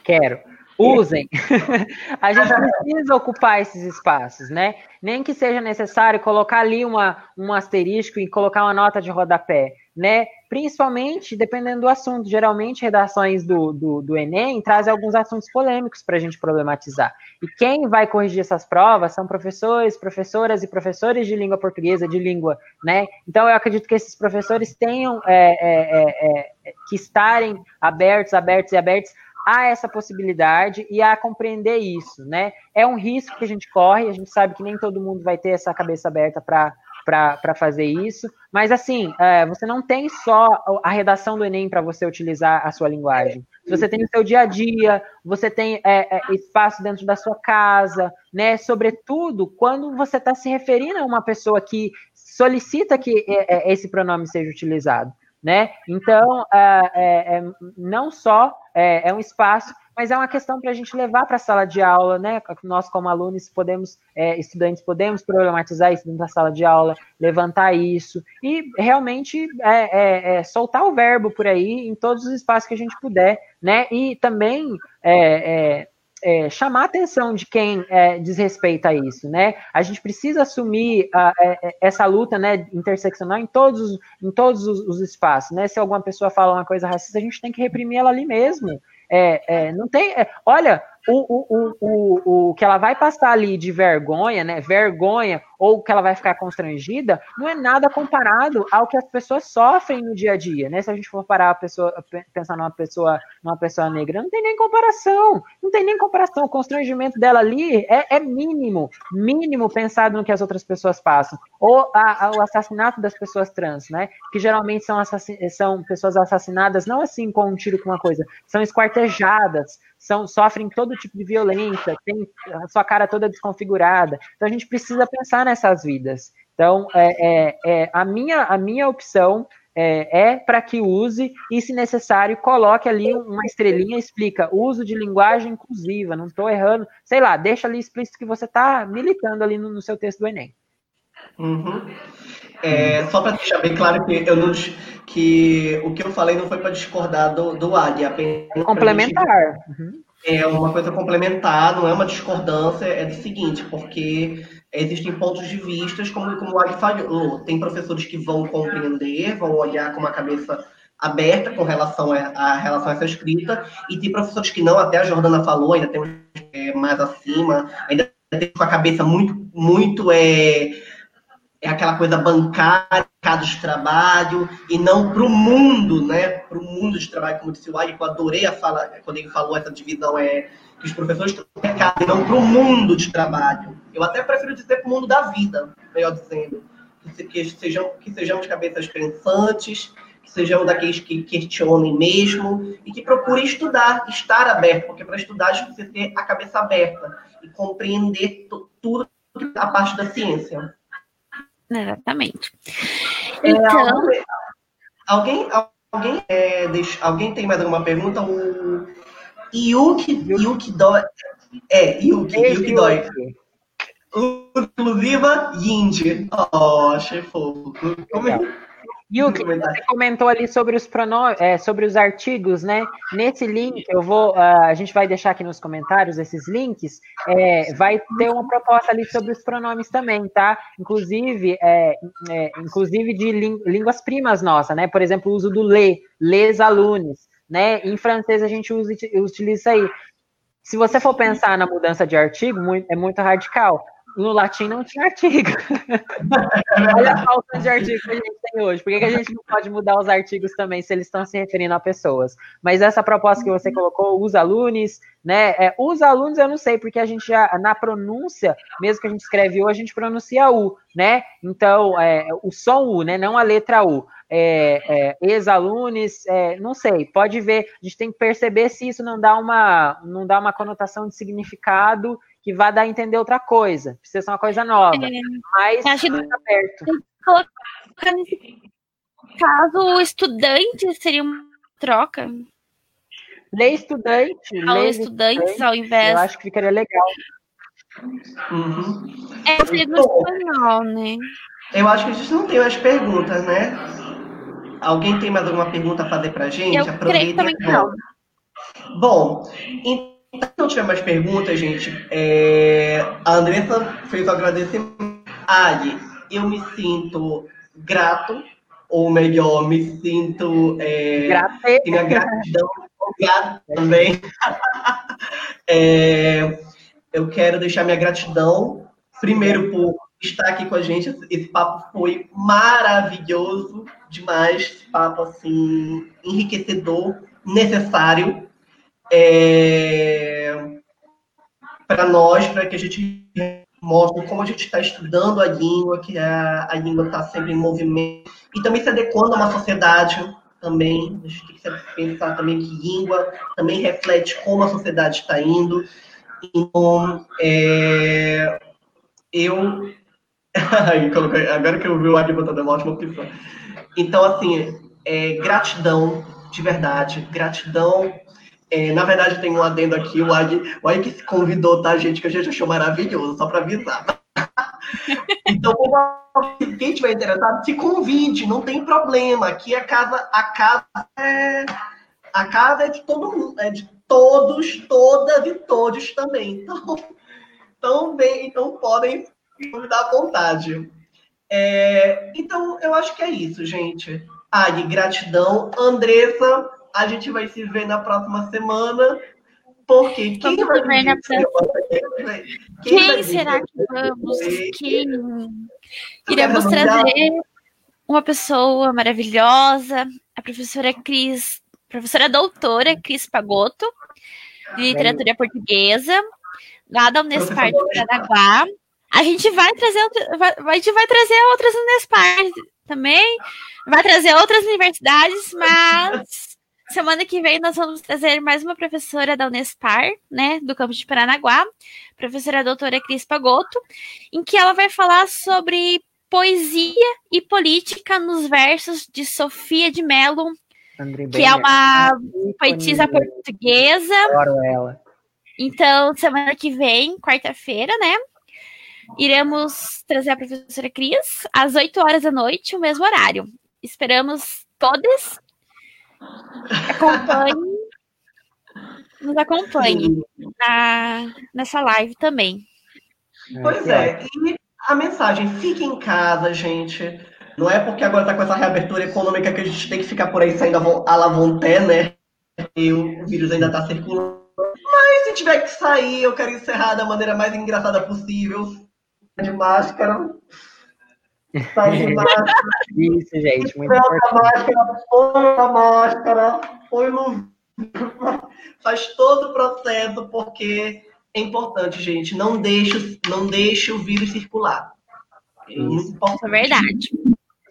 Quero. Usem. a gente precisa ocupar esses espaços, né? Nem que seja necessário colocar ali uma, um asterisco e colocar uma nota de rodapé, né? Principalmente dependendo do assunto. Geralmente, redações do, do, do Enem trazem alguns assuntos polêmicos para a gente problematizar. E quem vai corrigir essas provas são professores, professoras e professores de língua portuguesa, de língua, né? Então, eu acredito que esses professores tenham é, é, é, é que estarem abertos, abertos e abertos a essa possibilidade e a compreender isso, né? É um risco que a gente corre, a gente sabe que nem todo mundo vai ter essa cabeça aberta para para fazer isso, mas assim, é, você não tem só a redação do Enem para você utilizar a sua linguagem. Você tem o seu dia a dia, você tem é, é, espaço dentro da sua casa, né? Sobretudo quando você está se referindo a uma pessoa que solicita que é, é, esse pronome seja utilizado né? Então, é, é, é, não só é, é, um espaço, mas é uma questão para a gente levar para a sala de aula, né? Nós, como alunos, podemos, é, estudantes, podemos problematizar isso dentro da sala de aula, levantar isso e realmente é, soltar o verbo por aí em todos os espaços que a gente puder, né? E também é, chamar a atenção de quem é, desrespeita isso, né? A gente precisa assumir é, é, essa luta, né, interseccional em todos, os, em todos os, os, espaços, né? Se alguma pessoa fala uma coisa racista, a gente tem que reprimir ela ali mesmo. É, não tem, olha, o, o, o, o, que ela vai passar ali de vergonha, né? Vergonha, ou que ela vai ficar constrangida, não é nada comparado ao que as pessoas sofrem no dia a dia, né? Se a gente for parar a pessoa, pensar numa pessoa, numa pessoa negra, não tem nem comparação, não tem nem comparação. O constrangimento dela ali é, é mínimo, mínimo pensado no que as outras pessoas passam. Ou a, a, o assassinato das pessoas trans, né? Que geralmente são, são pessoas assassinadas não assim com um tiro com uma coisa, são esquartejadas, são, sofrem todo tipo de violência, tem a sua cara toda desconfigurada. Então a gente precisa pensar nessas vidas. Então, é, é, é a, minha, a minha opção é, é para que use e, se necessário, coloque ali uma estrelinha e explica uso de linguagem inclusiva, não estou errando, sei lá, deixa ali explícito que você está militando ali no, no, seu texto do Enem. Uhum. É, só para deixar bem claro que, eu não, que o que eu falei não foi para discordar do, do AD, apenas complementar. Uhum. É uma coisa complementar, não é uma discordância, é do seguinte, porque existem pontos de vista, como, como o Ali falou, tem professores que vão compreender, vão olhar com uma cabeça aberta com relação a, a, relação a essa escrita, e tem professores que não, até a Jordana falou, ainda tem é, mais acima, ainda tem com a cabeça muito, muito é, é aquela coisa bancária, de trabalho, e não para o mundo, né? Para o mundo de trabalho, como disse o Ari, eu adorei a fala, quando ele falou essa divisão, é que os professores estão mercado não para o mundo de trabalho. Eu até prefiro dizer para o mundo da vida, melhor dizendo. Que, que, sejam, que sejamos cabeças pensantes, que sejamos daqueles que questionem mesmo e que procurem estudar, estar aberto, porque para estudar a gente precisa ter a cabeça aberta e compreender tudo a parte da ciência. Exatamente. É, então... alguém, alguém, é, deixa, alguém tem mais alguma pergunta? O Yuki, Yuki Dói. É, Yuki, Yuki Dói. Inclusiva Yindi. Oh, achei fofo. Como é? Yuki, você comentou ali sobre os pronomes, é, sobre os artigos, né? Nesse link, eu vou, uh, a gente vai deixar aqui nos comentários esses links. É, vai ter uma proposta ali sobre os pronomes também, tá? Inclusive, é, é inclusive de línguas primas nossa, né? Por exemplo, o uso do le, les alunos, né? Em francês a gente usa, utiliza isso aí. Se você for pensar na mudança de artigo, muito, é muito radical no latim não tinha artigo. Olha a falta de artigo que a gente tem hoje. Por que, que a gente não pode mudar os artigos também, se eles estão se referindo a pessoas? Mas essa proposta que você colocou, os alunos, né? É, os alunos eu não sei, porque a gente já, na pronúncia, mesmo que a gente escreve U, a gente pronuncia U, né? Então, é, o som U, né? Não a letra U. É, é, ex-alunos, é, não sei, pode ver, a gente tem que perceber se isso não dá uma, não dá uma conotação de significado que vá dar a entender outra coisa. Precisa ser uma coisa nova. É, mas acho que aberto. Colocar nesse caso, o estudante seria uma troca. Lei estudante. Ao lei estudantes, estudante, ao invés. Eu acho que ficaria legal. Uhum. É, seria no espanhol, né? Eu acho que a gente não tem mais perguntas, né? Alguém tem mais alguma pergunta a fazer pra gente? Eu Aproveita. Creio também não. Bom, então se não tiver mais perguntas, gente, é... a Andressa fez o agradecimento. Ali, eu me sinto grato, ou melhor, me sinto. É... Tenho a gratidão, obrigado também. é... Eu quero deixar minha gratidão, primeiro, por estar aqui com a gente. Esse papo foi maravilhoso demais. Esse papo, assim, enriquecedor, necessário é, para nós, para que a gente mostre como a gente está estudando a língua, que a, a língua está sempre em movimento, e também se adequando a uma sociedade também. A gente tem que pensar também que língua também reflete como a sociedade está indo. Então, é, eu. Agora que eu vi o Ari botando uma ótima opção. Então, assim, é, gratidão, de verdade, gratidão é, na verdade, tem um adendo aqui, o Ag, o Ag que se convidou, tá, gente? Que a gente achou maravilhoso, só para avisar. então, quem tiver interessado, se convide, não tem problema. Aqui a casa, a casa é, a casa é de todo mundo, é de todos, todas e todos também. Então, então, bem, então podem convidar à vontade. É, então, eu acho que é isso, gente. Ag, gratidão. Andressa, a gente vai se ver na próxima semana. Porque quem vamos vai ver na próxima... Quem, quem será que vamos? Quem? Iremos trazer uma pessoa maravilhosa, a professora Cris, professora doutora Cris Pagotto, de literatura portuguesa, lá da Unespar de Paranaguá. A gente vai trazer, a gente vai trazer outras Unespar também, vai trazer outras universidades, mas Semana que vem nós vamos trazer mais uma professora da Unespar, né, do campus de Paranaguá, professora doutora Cris Pagotto, em que ela vai falar sobre poesia e política nos versos de Sofia de Mello, que é uma poetisa portuguesa. Adoro ela. Então, semana que vem, quarta-feira, né? Iremos trazer a professora Cris às 8 horas da noite, o mesmo horário. Esperamos todas Acompanhe. nos acompanhe na, nessa live também. Pois é, e a mensagem, fique em casa, gente. Não é porque agora está com essa reabertura econômica que a gente tem que ficar por aí saindo a la vontade, né? E o vírus ainda está circulando. Mas se tiver que sair, eu quero encerrar da maneira mais engraçada possível. De máscara. Sai de máscara. Isso, gente. Muito importante. máscara, põe a máscara, põe no. Faz todo o processo, porque é importante, gente. Não deixe, não deixe o vírus circular. É Isso é verdade.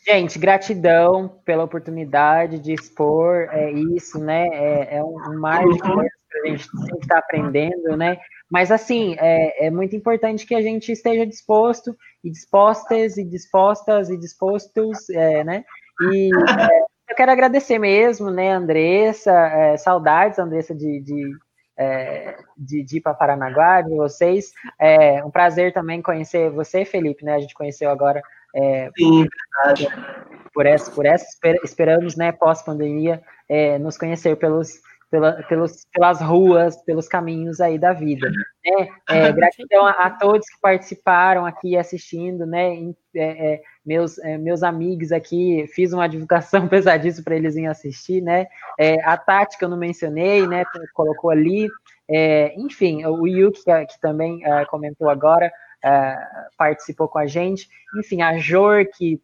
Gente, gratidão pela oportunidade de expor é isso, né? É, é um, um marco uhum. para a gente sempre estar tá aprendendo, né? Mas assim, é, é, muito importante que a gente esteja disposto e dispostas e dispostas e dispostos, é, né? E é, eu quero agradecer mesmo, né, Andressa, é, saudades, Andressa, de, de, é, de, de ir para Paranaguá, de vocês. É um prazer também conhecer você, Felipe, né? A gente conheceu agora é, Sim, por essa, por essa esperamos, né, pós-pandemia, é, nos conhecer pelos, pela, pelos, pelas ruas, pelos caminhos aí da vida. Né? É, gratidão a, a, todos que participaram aqui assistindo, né? É, é, meus, é, meus amigos aqui, fiz uma divulgação pesadíssima para eles irem assistir, né? É, a Tati, que eu não mencionei, né? Colocou ali. enfim, o Yuki, que, que também comentou agora, uh, participou com a gente. Enfim, a Jor, que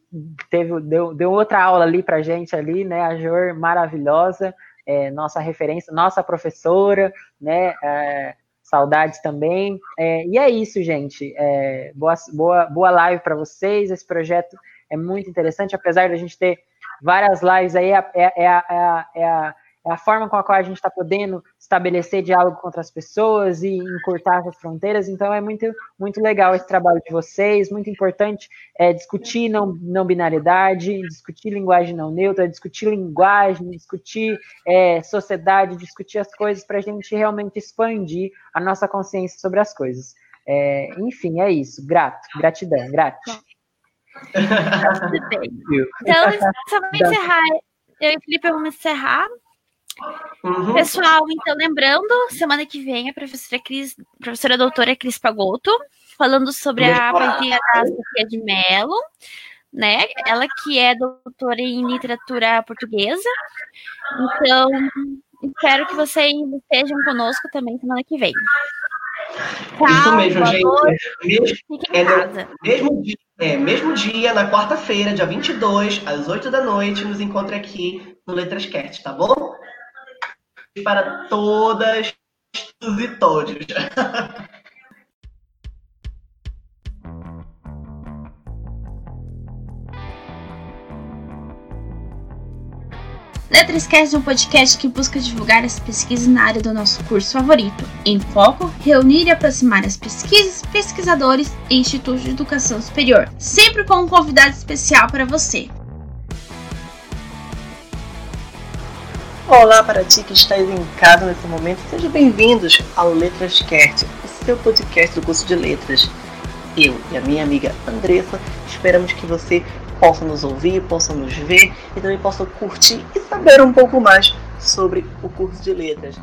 teve, deu, deu outra aula ali para a gente ali, né? A Jor maravilhosa, é, nossa referência, nossa professora, né? É, saudades também. É, e é isso, gente. É, boa, boa, boa live para vocês. Esse projeto é muito interessante, apesar de a gente ter várias lives aí, é, é, é, a, é a é a forma com a qual a gente está podendo estabelecer diálogo com outras pessoas e encurtar as fronteiras. Então é muito, muito legal esse trabalho de vocês, muito importante é, discutir não, não binariedade, discutir linguagem não neutra, discutir linguagem, discutir é, sociedade, discutir as coisas para a gente realmente expandir a nossa consciência sobre as coisas. É, enfim, é isso. Grato, gratidão, grato. Então, só para encerrar, eu e o Felipe vamos encerrar Uhum. Pessoal, então lembrando, semana que vem a professora Cris, professora doutora Cris Pagotto, falando sobre a poesia da Sofia de Mello, né? Ela que é doutora em literatura portuguesa. Então, espero que vocês estejam conosco também semana que vem. Tchau, Isso mesmo, gente. Mesmo, é, mesmo, dia, é, mesmo dia, na quarta-feira, dia 22, às 8 da noite, nos encontre aqui no Letras Cat, tá bom? Para todas e todos. Letrescast é um podcast que busca divulgar as pesquisas na área do nosso curso favorito. Em foco, reunir e aproximar as pesquisas, pesquisadores e institutos de educação superior, sempre com um convidado especial para você. Olá para ti que estás em casa nesse momento, sejam bem-vindos ao Letras Cast, o seu podcast do curso de letras. Eu e a minha amiga Andressa esperamos que você possa nos ouvir, possa nos ver e também possa curtir e saber um pouco mais sobre o curso de letras.